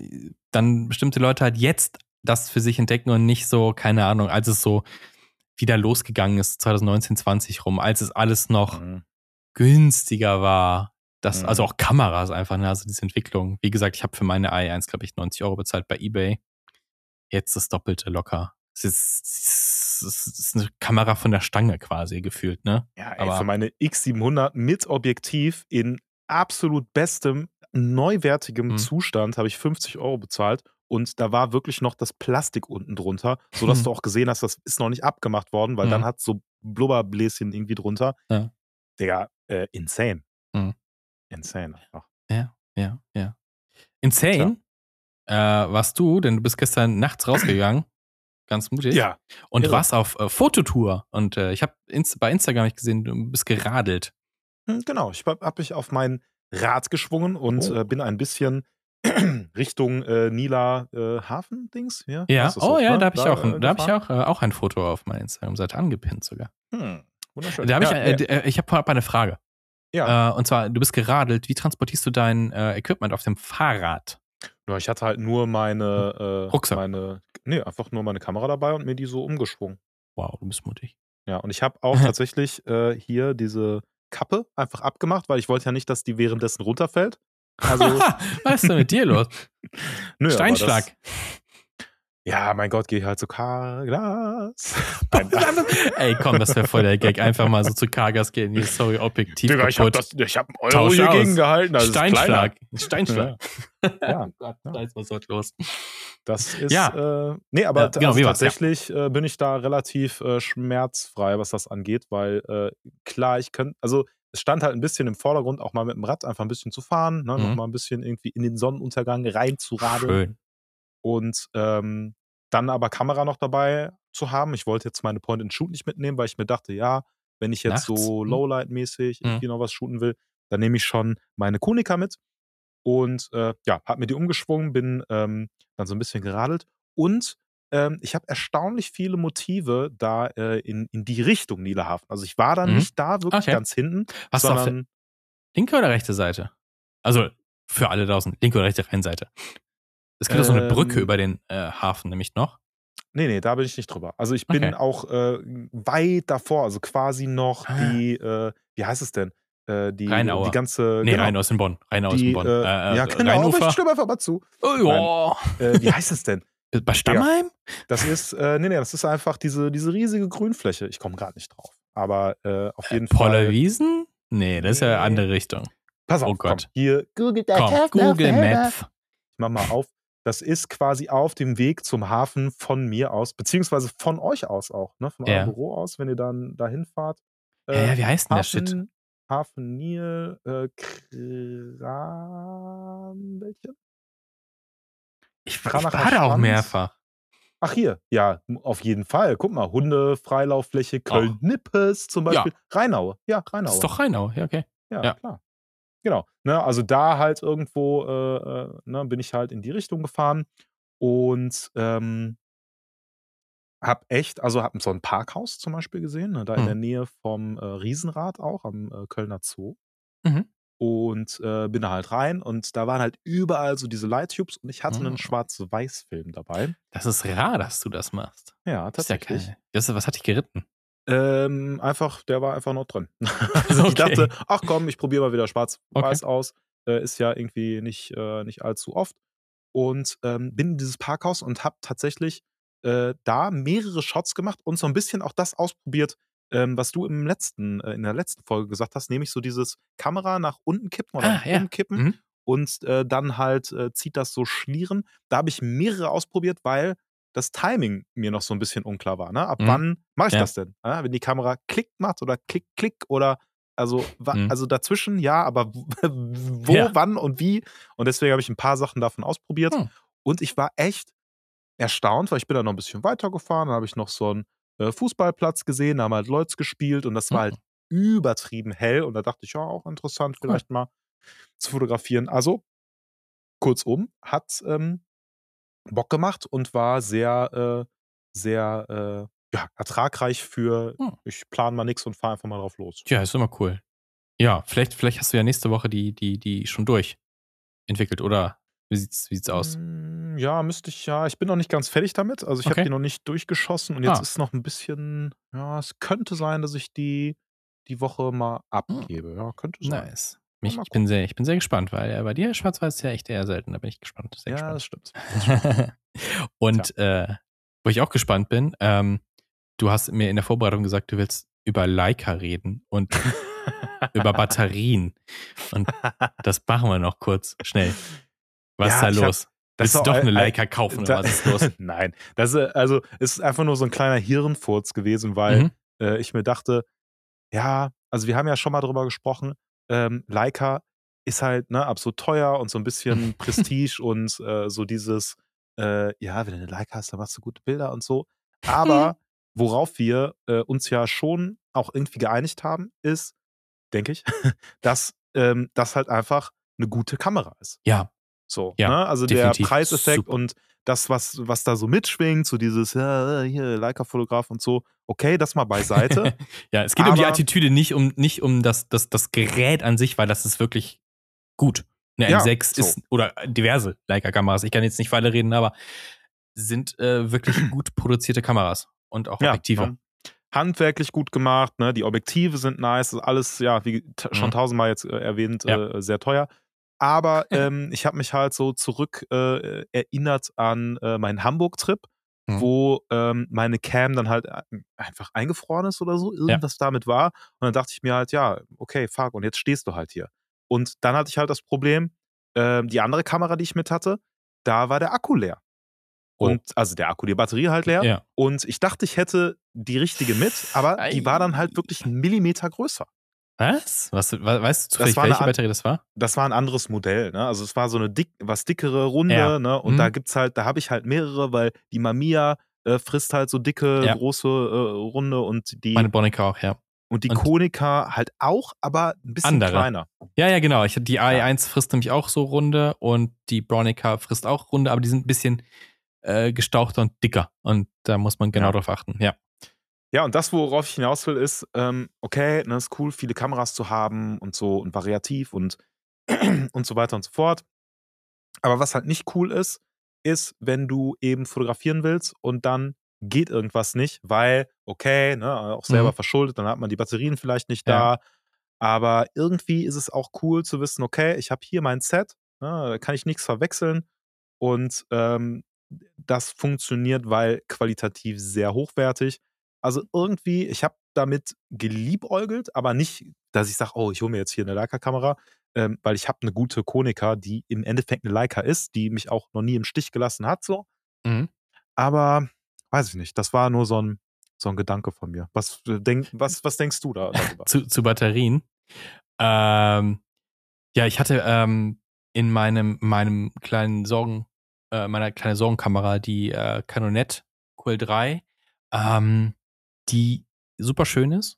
dann bestimmte Leute halt jetzt das für sich entdecken und nicht so, keine Ahnung, als es so wieder losgegangen ist, 2019, 20 rum, als es alles noch Mhm. günstiger war. Das, Mhm. Also auch Kameras einfach, ne? also diese Entwicklung. Wie gesagt, ich habe für meine i1, glaube ich, 90 Euro bezahlt bei Ebay. Jetzt das Doppelte locker. Es ist, es ist, ist eine Kamera von der Stange quasi gefühlt, ne? Ja, ey, Aber- für meine X700 mit Objektiv in absolut bestem, neuwertigem Mhm. Zustand habe ich 50 Euro bezahlt und da war wirklich noch das Plastik unten drunter, sodass Mhm. du auch gesehen hast, das ist noch nicht abgemacht worden, weil dann Mhm. hat so Blubberbläschen irgendwie drunter. Ja. Digga, äh, insane. Mhm. Insane einfach. Ja, ja, ja. Insane äh, warst du, denn du bist gestern nachts rausgegangen. Ganz mutig. Ja, Und irre. warst auf äh, Fototour. Und äh, ich habe ins, bei Instagram hab ich gesehen, du bist geradelt. hm, genau. Ich habe mich auf mein Rad geschwungen und Oh. äh, bin ein bisschen Richtung äh, Nila äh, Hafen-Dings. Ja, Ja, oh ja, ne? da habe ich auch, äh, da hab ich auch, äh, auch ein Foto auf meiner Instagram-Seite angepinnt sogar. Hm, wunderschön. Da ich, ja, äh, ja. d- äh, ich habe vorab eine Frage. Ja. Äh, und zwar, du bist geradelt. Wie transportierst du dein äh, Equipment auf dem Fahrrad? Ja, ich hatte halt nur meine, äh, Rucksack. meine, nee, einfach nur meine Kamera dabei und mir die so umgeschwungen. Wow, du bist mutig. Ja, und ich habe auch tatsächlich äh, hier diese Kappe einfach abgemacht, weil ich wollte ja nicht, dass die währenddessen runterfällt. Also, Was ist denn mit dir los? nö, Steinschlag. Das, ja, mein Gott, geh halt zu. Nein, Ey, komm, das wäre voll der Gag. Einfach mal so zu Kargas gehen. Hier, sorry, objektiv Digga, ich habe hab einen Euro Tausch hier aus. gegen gehalten. Das Steinschlag. Steinschlag. kleiner. Ja, Oh Gott, Ja. da ist was heute los. das ist, Ja. äh, nee, aber Ja, genau, also war's? Ja. tatsächlich äh, bin ich da relativ äh, schmerzfrei, was das angeht, weil äh, klar, ich könnte, also es stand halt ein bisschen im Vordergrund, auch mal mit dem Rad einfach ein bisschen zu fahren, ne, Mhm. noch mal ein bisschen irgendwie in den Sonnenuntergang reinzuradeln Schön. Und ähm, dann aber Kamera noch dabei zu haben. Ich wollte jetzt meine Point-and-Shoot nicht mitnehmen, weil ich mir dachte, ja, wenn ich jetzt Nachts? so Hm. Lowlight-mäßig Hm. irgendwie noch was shooten will, dann nehme ich schon meine Konica mit und äh, ja, hab mir die umgeschwungen, bin ähm, dann so ein bisschen geradelt und ähm, ich habe erstaunlich viele Motive da äh, in, in die Richtung Niederhafen. Also ich war dann Mhm. nicht da wirklich Okay. ganz hinten, Hast du auf der sondern linke oder rechte Seite? Also für alle draußen, linke oder rechte Rheinseite. Es gibt ja so eine Brücke Ähm, über den äh, Hafen nämlich noch. Nee, nee, da bin ich nicht drüber. Also ich bin Okay. auch äh, weit davor, also quasi noch Ah. die, äh, wie heißt es denn? Äh, die, Rheinaue. die ganze, Nee, genau, Rhein aus in Bonn. Rhein aus in Bonn. äh, Äh, äh, ja genau, aber Rheinufer. ich stimme einfach mal zu. Oh, ja. Äh, wie heißt es denn? Bei Stammheim? Das ist, äh, nee, nee, das ist einfach diese, diese riesige Grünfläche. Ich komme gerade nicht drauf. Aber äh, auf jeden Fall. Pollerwiesen? Nee, das ist ja Nee. andere Richtung. Pass auf, Oh Gott. Komm, hier, Google Komm, Google Maps. Ich mach mal auf. Das ist quasi auf dem Weg zum Hafen von mir aus, beziehungsweise von euch aus auch, ne? Von Ja. eurem Büro aus, wenn ihr dann dahin fahrt. Ja, ja, wie heißt denn der Shit? Hafen, Hafen Nil, äh, Kranbelchen? Ich, ich Kranacher war da auch mehrfach. Ach hier, ja, auf jeden Fall. Guck mal, Hunde, Freilauffläche, Köln-Nippes zum Ja. Beispiel. Rheinau, ja, Rheinau. Das ist doch Rheinau. Ja, okay. Ja, Ja. klar. Genau. Ne, also da halt irgendwo äh, äh, ne, bin ich halt in die Richtung gefahren und ähm, hab echt, also hab so ein Parkhaus zum Beispiel gesehen, ne, da in Mhm. der Nähe vom äh, Riesenrad auch am äh, Kölner Zoo. Mhm. Und äh, bin da halt rein und da waren halt überall so diese Lighttubes und ich hatte einen Mhm. Schwarz-Weiß-Film dabei. Das ist rar, dass du das machst. Ja, Das ist ja tatsächlich. geil. Das, was hat dich geritten? Ähm, einfach, der war einfach noch drin. also ich Okay. dachte, ach komm, ich probiere mal wieder schwarz-weiß aus. Äh, ist ja irgendwie nicht, äh, nicht allzu oft. Und ähm, bin in dieses Parkhaus und habe tatsächlich äh, da mehrere Shots gemacht und so ein bisschen auch das ausprobiert, ähm, was du im letzten, äh, in der letzten Folge gesagt hast, nämlich so dieses Kamera nach unten kippen oder Ah, nach ja. oben kippen Mhm. und äh, dann halt äh, zieht das so Schlieren. Da habe ich mehrere ausprobiert, weil das Timing mir noch so ein bisschen unklar war. Ne? Ab Mhm. wann mache ich Ja. das denn? Ja, wenn die Kamera klick macht oder klick, klick oder also, Mhm. also dazwischen ja, aber wo, Ja. wann und wie? Und deswegen habe ich ein paar Sachen davon ausprobiert. Hm. Und ich war echt erstaunt, weil ich bin dann noch ein bisschen weitergefahren. Dann habe ich noch so einen äh, Fußballplatz gesehen, da haben halt Leute gespielt und das war halt übertrieben hell. Und da dachte ich, ja, auch interessant, vielleicht mal zu fotografieren. Also, kurzum, hat ähm, Bock gemacht und war sehr, äh, sehr äh, ja, ertragreich für, Hm. ich plane mal nichts und fahre einfach mal drauf los. Ja, ist immer cool. Ja, vielleicht, vielleicht hast du ja nächste Woche die, die, die schon durch entwickelt, oder? Wie sieht's, wie sieht's aus? Mm, Ja, müsste ich ja. Ich bin noch nicht ganz fertig damit. Also ich habe Okay. die noch nicht durchgeschossen und jetzt Ah. ist noch ein bisschen, ja, es könnte sein, dass ich die die Woche mal abgebe. Ja, könnte sein. Nice. Mal ich, bin sehr, ich bin sehr gespannt, weil äh, bei dir Schwarz-Weiß ist ja echt eher selten. Da bin ich gespannt. Sehr Ja, das gespannt. stimmt. Und äh, wo ich auch gespannt bin, ähm, du hast mir in der Vorbereitung gesagt, du willst über Leica reden und über Batterien. Und das machen wir noch kurz, schnell. Was Ja, ist da ich hab- los? das Willst du doch eine ein- Leica kaufen oder Da- was ist los? Nein, das ist, also es ist einfach nur so ein kleiner Hirnfurz gewesen, weil Mhm. äh, ich mir dachte, ja, also wir haben ja schon mal drüber gesprochen, ähm, Leica ist halt ne, absolut teuer und so ein bisschen Prestige und äh, so dieses, äh, ja, wenn du eine Leica hast, dann machst du gute Bilder und so. Aber worauf wir äh, uns ja schon auch irgendwie geeinigt haben, ist, denke ich, dass ähm, das halt einfach eine gute Kamera ist. Ja, So, Ja, ne? Also definitiv. der Preiseffekt Super. und das, was, was da so mitschwingt, so dieses, ja, hier, Leica-Fotograf und so, okay, das mal beiseite. ja, es geht um die Aber- Attitüde, nicht um, nicht um das, das, das Gerät an sich, weil das ist wirklich gut. Eine Ja, M6 so. ist, oder diverse Leica-Kameras, ich kann jetzt nicht für alle reden, aber sind äh, wirklich gut produzierte Kameras und auch Objektive. ne? Handwerklich gut gemacht, ne? Die Objektive sind nice, das ist alles, ja, wie t- schon Mhm. tausendmal jetzt äh, erwähnt, Ja. äh, sehr teuer. Aber ähm, ich habe mich halt so zurück äh, erinnert an äh, meinen Hamburg-Trip, Mhm. wo ähm, meine Cam dann halt äh, einfach eingefroren ist oder so, irgendwas damit war. Und dann dachte ich mir halt, ja, okay, fuck, und jetzt stehst du halt hier. Und dann hatte ich halt das Problem, ähm, die andere Kamera, die ich mit hatte, da war der Akku leer. Oh. Und also der Akku, die Batterie halt leer. Ja. Und ich dachte, ich hätte die richtige mit, aber die war dann halt wirklich einen Millimeter größer. Was? Was, we- weißt du zufällig, eine welche Batterie das war? Das war ein anderes Modell, ne? Also es war so eine dick, was dickere Runde, Ja. ne? Und Mhm. da gibt's halt, da habe ich halt mehrere, weil die Mamiya äh, frisst halt so dicke, Ja. große äh, Runde und die Meine Bronica auch, ja. und die und- Konica halt auch, aber ein bisschen Andere. kleiner. Ja, ja, genau. Ich, die AE1 frisst nämlich auch so Runde und die Bronica frisst auch Runde, aber die sind ein bisschen äh, gestauchter und dicker. Und da muss man genau Ja. drauf achten. Ja. Ja, und das, worauf ich hinaus will, ist, ähm, okay, ne, ist cool, viele Kameras zu haben und so und variativ und, und so weiter und so fort. Aber was halt nicht cool ist, ist, wenn du eben fotografieren willst und dann geht irgendwas nicht, weil, okay, ne, auch selber Mhm. verschuldet, dann hat man die Batterien vielleicht nicht Ja. da. Aber irgendwie ist es auch cool zu wissen, okay, ich habe hier mein Set, ne, da kann ich nichts verwechseln. Und ähm, das funktioniert, weil qualitativ sehr hochwertig. Also irgendwie, ich habe damit geliebäugelt, aber nicht, dass ich sage, oh, ich hole mir jetzt hier eine Leica-Kamera, ähm, weil ich habe eine gute Konica, die im Endeffekt eine Leica ist, die mich auch noch nie im Stich gelassen hat, so. Mhm. Aber weiß ich nicht, das war nur so ein, so ein Gedanke von mir. Was, äh, denk, was, was denkst du da darüber? Zu, zu Batterien. Ähm, ja, ich hatte ähm, in meinem, meinem kleinen Sorgen, äh, meiner kleinen Sorgenkamera die äh, Canonet QL3, ähm, die super schön ist.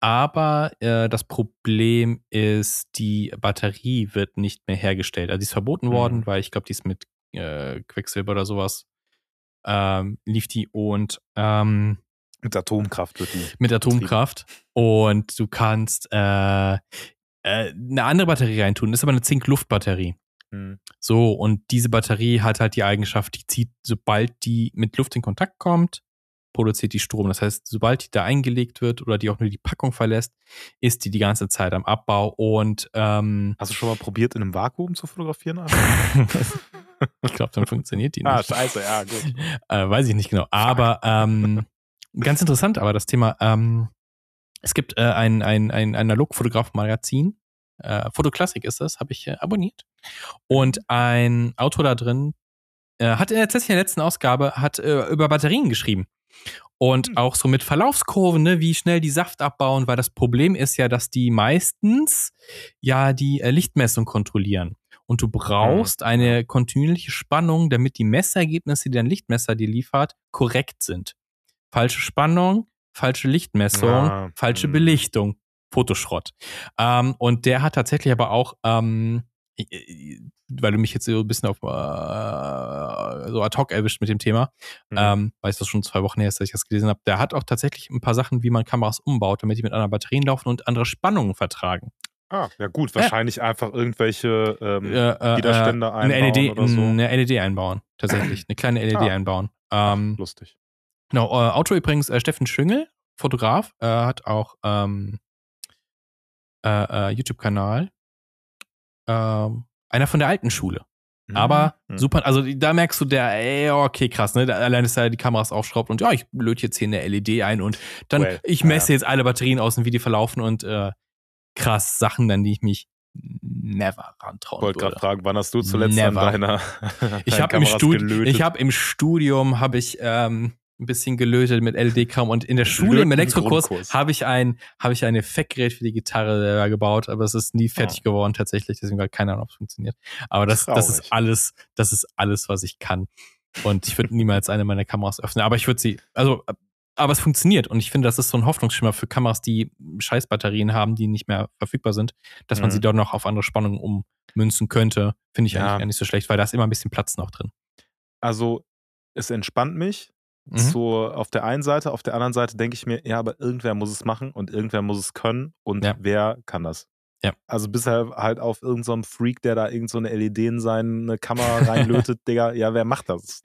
Aber äh, das Problem ist, die Batterie wird nicht mehr hergestellt. Also die ist verboten Mhm. worden, weil ich glaube, die ist mit äh, Quecksilber oder sowas ähm, lief die und ähm, Mit Atomkraft wird die. mit Atomkraft und du kannst äh, äh, eine andere Batterie reintun. Das ist aber eine Zink-Luft-Batterie. Hm. So, und diese Batterie hat halt die Eigenschaft, die zieht, sobald die mit Luft in Kontakt kommt, produziert die Strom. Das heißt, sobald die da eingelegt wird oder die auch nur die Packung verlässt, ist die die ganze Zeit am Abbau und ähm, Hast du schon mal probiert, in einem Vakuum zu fotografieren? ich glaube, dann funktioniert die nicht. ah, scheiße, ja, gut. äh, weiß ich nicht genau. Aber ähm, ganz interessant, aber das Thema, ähm, es gibt äh, ein, ein, ein Analogfotograf-Magazin, äh, Fotoklassik ist das, habe ich äh, abonniert. Und ein Autor da drin äh, hat in der, tatsächlich in der letzten Ausgabe hat äh, über Batterien geschrieben. Und Hm. auch so mit Verlaufskurven, ne, wie schnell die Saft abbauen, weil das Problem ist ja, dass die meistens ja die äh, Lichtmessung kontrollieren. Und du brauchst eine kontinuierliche Spannung, damit die Messergebnisse, die dein Lichtmesser dir liefert, korrekt sind. Falsche Spannung, falsche Lichtmessung, Ah, falsche hm. Belichtung, Fotoschrott. Ähm, und der hat tatsächlich aber auch, ähm, äh, äh, weil du mich jetzt so ein bisschen auf äh, so ad hoc erwischt mit dem Thema, Hm. ähm, weil es das schon zwei Wochen her ist, dass ich das gelesen habe, der hat auch tatsächlich ein paar Sachen, wie man Kameras umbaut, damit die mit anderen Batterien laufen und andere Spannungen vertragen. Ah, ja gut, wahrscheinlich einfach irgendwelche ähm, Äh, äh, Widerstände äh, eine einbauen LED, oder so. Eine LED einbauen, tatsächlich. Eine kleine LED Ah. einbauen. Ach, Ähm, lustig. genau, äh, Autor übrigens äh, Steffen Schüngel, Fotograf, äh, hat auch ähm, äh, äh, YouTube-Kanal. Ähm, einer von der alten Schule. Aber Mhm. super, also da merkst du, der, ey, okay, krass, ne? Allein ist er die Kameras aufschraubt und ja, ich löte jetzt hier eine LED ein und dann, Well, ich ja, messe jetzt alle Batterien aus und wie die verlaufen und äh, krass, Sachen, an die ich mich never rantrauen Ich wollte gerade fragen, wann hast du zuletzt Never. an deiner Ich habe im, Studi ich hab im Studium habe ich ähm, ein bisschen gelötet mit LED-Kram und in der Schule im Elektrokurs habe ich ein habe ich ein Effektgerät für die Gitarre selber gebaut, aber es ist nie fertig Oh. geworden tatsächlich, deswegen war keine Ahnung, ob es funktioniert. Aber das, das ist alles, das ist alles, was ich kann. Und ich würde niemals eine meiner Kameras öffnen, aber ich würde sie, also aber es funktioniert und ich finde, das ist so ein Hoffnungsschimmer für Kameras, die Scheißbatterien haben, die nicht mehr verfügbar sind, dass man Mhm. sie dort noch auf andere Spannungen ummünzen könnte, finde ich Ja. eigentlich gar nicht so schlecht, weil da ist immer ein bisschen Platz noch drin. Also, es entspannt mich. Mhm. So auf der einen Seite, auf der anderen Seite denke ich mir, ja, aber irgendwer muss es machen und irgendwer muss es können und Ja. wer kann das? Ja. Also bisher halt auf irgendeinem so Freak, der da irgend so eine LED in seine Kamera reinlötet, Digga, ja, wer macht das?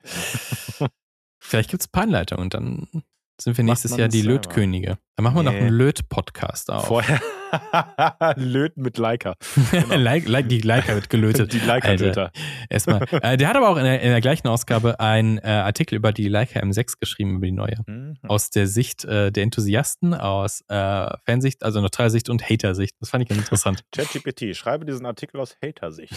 Vielleicht gibt es Anleitungen und dann sind wir nächstes Jahr die? Lötkönige. Dann machen wir noch Nee. einen Löt-Podcast auf. Vorher löten mit Leica. genau. Die Leica wird gelötet. Die Leica-Löter. Erstmal. Äh, der hat aber auch in der, in der gleichen Ausgabe einen äh, Artikel über die Leica M6 geschrieben, über die neue. Mhm. Aus der Sicht äh, der Enthusiasten, aus äh, Fansicht, also Neutralsicht und Hatersicht. Das fand ich ganz interessant. ChatGPT, schreibe diesen Artikel aus Hater-Sicht.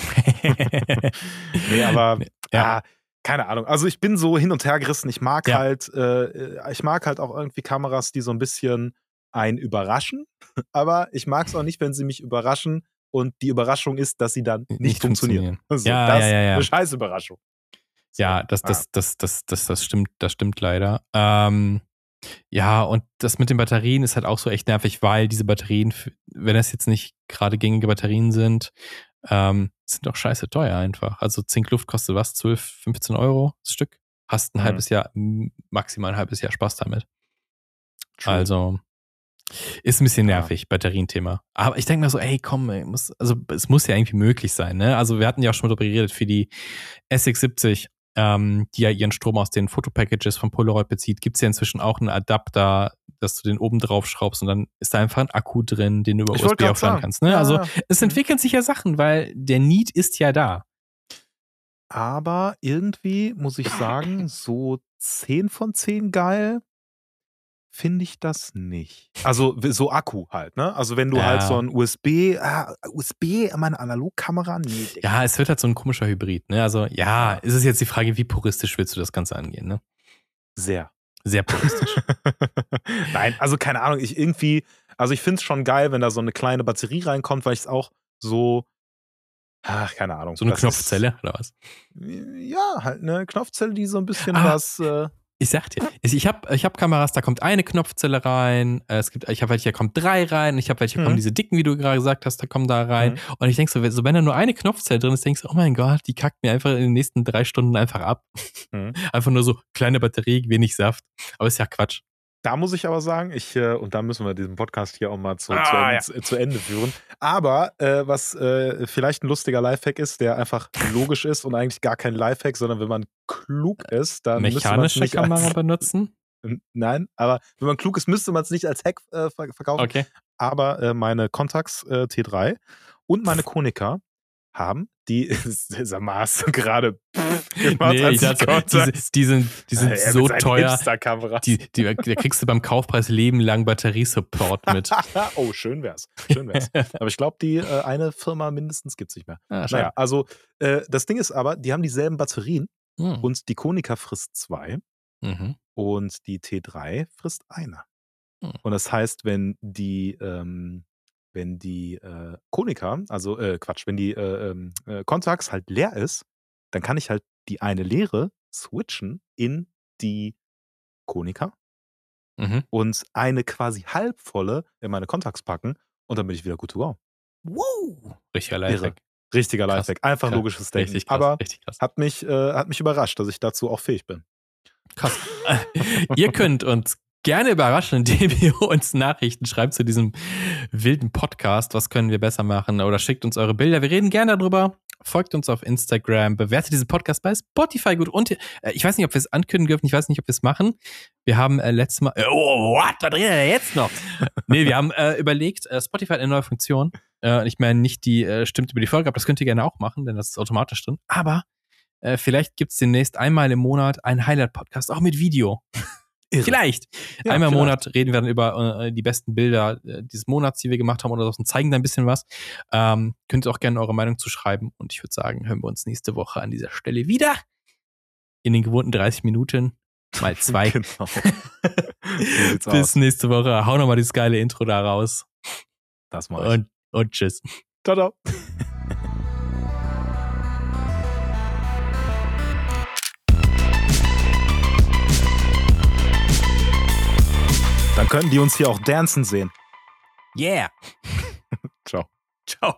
Nee, aber Ja. ja. Keine Ahnung. Also ich bin so hin und her gerissen. Ich mag Ja. halt, äh, ich mag halt auch irgendwie Kameras, die so ein bisschen einen überraschen. Aber ich mag es auch nicht, wenn sie mich überraschen und die Überraschung ist, dass sie dann nicht, Nicht funktionieren. So, Ja, das ja, ja, ja. eine scheiß Überraschung. So, Ja, das, das, das, das, das, das stimmt, das stimmt leider. Ähm, ja, und das mit den Batterien ist halt auch so echt nervig, weil diese Batterien, wenn das jetzt nicht gerade gängige Batterien sind, ähm, sind doch scheiße teuer einfach. Also Zinkluft kostet was? 12, 15 Euro das Stück? Hast ein Mhm. halbes Jahr, maximal ein halbes Jahr Spaß damit. True. Also ist ein bisschen Ja. nervig, Batterienthema. Aber ich denke mir so, ey, komm, ey, muss, also es muss ja irgendwie möglich sein, ne? Also wir hatten ja auch schon mal darüber geredet, für die SX70 ähm, die ja ihren Strom aus den Fotopackages von Polaroid bezieht, gibt es ja inzwischen auch einen Adapter, dass du den oben drauf schraubst und dann ist da einfach ein Akku drin, den du über Ich USB aufladen kannst. Ne? Ja, also ja. es Mhm. entwickeln sich ja Sachen, weil der Need ist ja da. Aber irgendwie muss ich sagen, so 10 von 10 geil finde ich das nicht. Also so Akku halt, ne? Also wenn du Ja. halt so ein USB, ah, USB, meine Analogkamera, nee, Digga. Ja, es wird halt so ein komischer Hybrid. Ne? Also ja, ist es jetzt die Frage, wie puristisch willst du das Ganze angehen? Ne? sehr. Sehr puristisch. Nein, also keine Ahnung, ich irgendwie, also ich finde es schon geil, wenn da so eine kleine Batterie reinkommt, weil ich es auch so, ach, keine Ahnung. so eine Knopfzelle oder was? Ist, ja, halt eine Knopfzelle, die so ein bisschen Ah. was, äh, Ich sag dir, ich habe ich hab Kameras, da kommt eine Knopfzelle rein, äh, es gibt, ich habe welche, da kommt drei rein, ich habe welche, da kommen Mhm. diese dicken, wie du gerade gesagt hast, da kommen da rein. Mhm. Und ich denk so, wenn- so, wenn da nur eine Knopfzelle drin ist, denkst du, oh mein Gott, die kackt mir einfach in den nächsten drei Stunden einfach ab. Mhm. Einfach nur so kleine Batterie, wenig Saft. Aber ist ja Quatsch. Da muss ich aber sagen, ich, äh, und da müssen wir diesen Podcast hier auch mal zu, Ah, zu, Ende, ja. zu, zu Ende führen. Aber äh, was äh, vielleicht ein lustiger Lifehack ist, der einfach logisch ist und eigentlich gar kein Lifehack, sondern wenn man klug ist, dann müsste man es Mechanische nicht Kamera als, benutzen? Nein, aber wenn man klug ist, müsste man es nicht als Hack äh, ver- verkaufen. Okay. Aber äh, meine Contax äh, T3 und meine Konica haben die, hast du gerade gemacht, Nee, ich dachte, diese, die sind, die sind mit so teuer. Die, die, da kriegst du beim Kaufpreis lebenlang Batteriesupport mit. oh, schön wär's. Schön wär's. Aber ich glaube, die äh, eine Firma mindestens gibt's nicht mehr. Ah, Naja, also äh, das Ding ist aber, die haben dieselben Batterien Hm. und die Konica frisst zwei Mhm. und die T3 frisst eine. Hm. Und das heißt, wenn die, ähm, wenn die äh, Konica, also äh, Quatsch, wenn die äh, ähm, äh, Contax halt leer ist, dann kann ich halt die eine leere switchen in die Konica Mhm. und eine quasi halbvolle in meine Contax packen und dann bin ich wieder gut to go. Wow. Richtiger Lifehack. Richtiger Lifehack. Einfach krass, logisches Denken. Richtig krass. Aber richtig krass. hat mich, äh, hat mich überrascht, dass ich dazu auch fähig bin. Krass. ihr könnt uns gerne überraschen, indem ihr uns Nachrichten schreibt zu diesem wilden Podcast. Was können wir besser machen? Oder schickt uns eure Bilder. Wir reden gerne darüber. Folgt uns auf Instagram, bewertet diesen Podcast bei Spotify gut. Und äh, ich weiß nicht, ob wir es ankündigen dürfen, ich weiß nicht, ob wir es machen. Wir haben äh, letztes Mal. Äh, oh, what? Was redet er jetzt noch? nee, wir haben äh, überlegt, äh, Spotify hat eine neue Funktion. Äh, ich meine, nicht die stimmt über die Folge, aber das könnt ihr gerne auch machen, denn das ist automatisch drin. Aber vielleicht gibt es demnächst einmal im Monat einen Highlight-Podcast, auch mit Video. Irre. Vielleicht. Ja, Einmal im. Monat reden wir dann über äh, die besten Bilder äh, dieses Monats, die wir gemacht haben oder so und zeigen da ein bisschen was. Ähm, könnt ihr auch gerne eure Meinung zu schreiben. Und ich würde sagen, hören wir uns nächste Woche an dieser Stelle wieder. In den gewohnten 30 Minuten. Mal zwei. Genau. so Bis aus. nächste Woche. Hau nochmal dieses geile Intro da raus. Das ich. Und, und tschüss. Ciao, ciao. Dann können die uns hier auch dancen sehen. Yeah. Ciao. Ciao.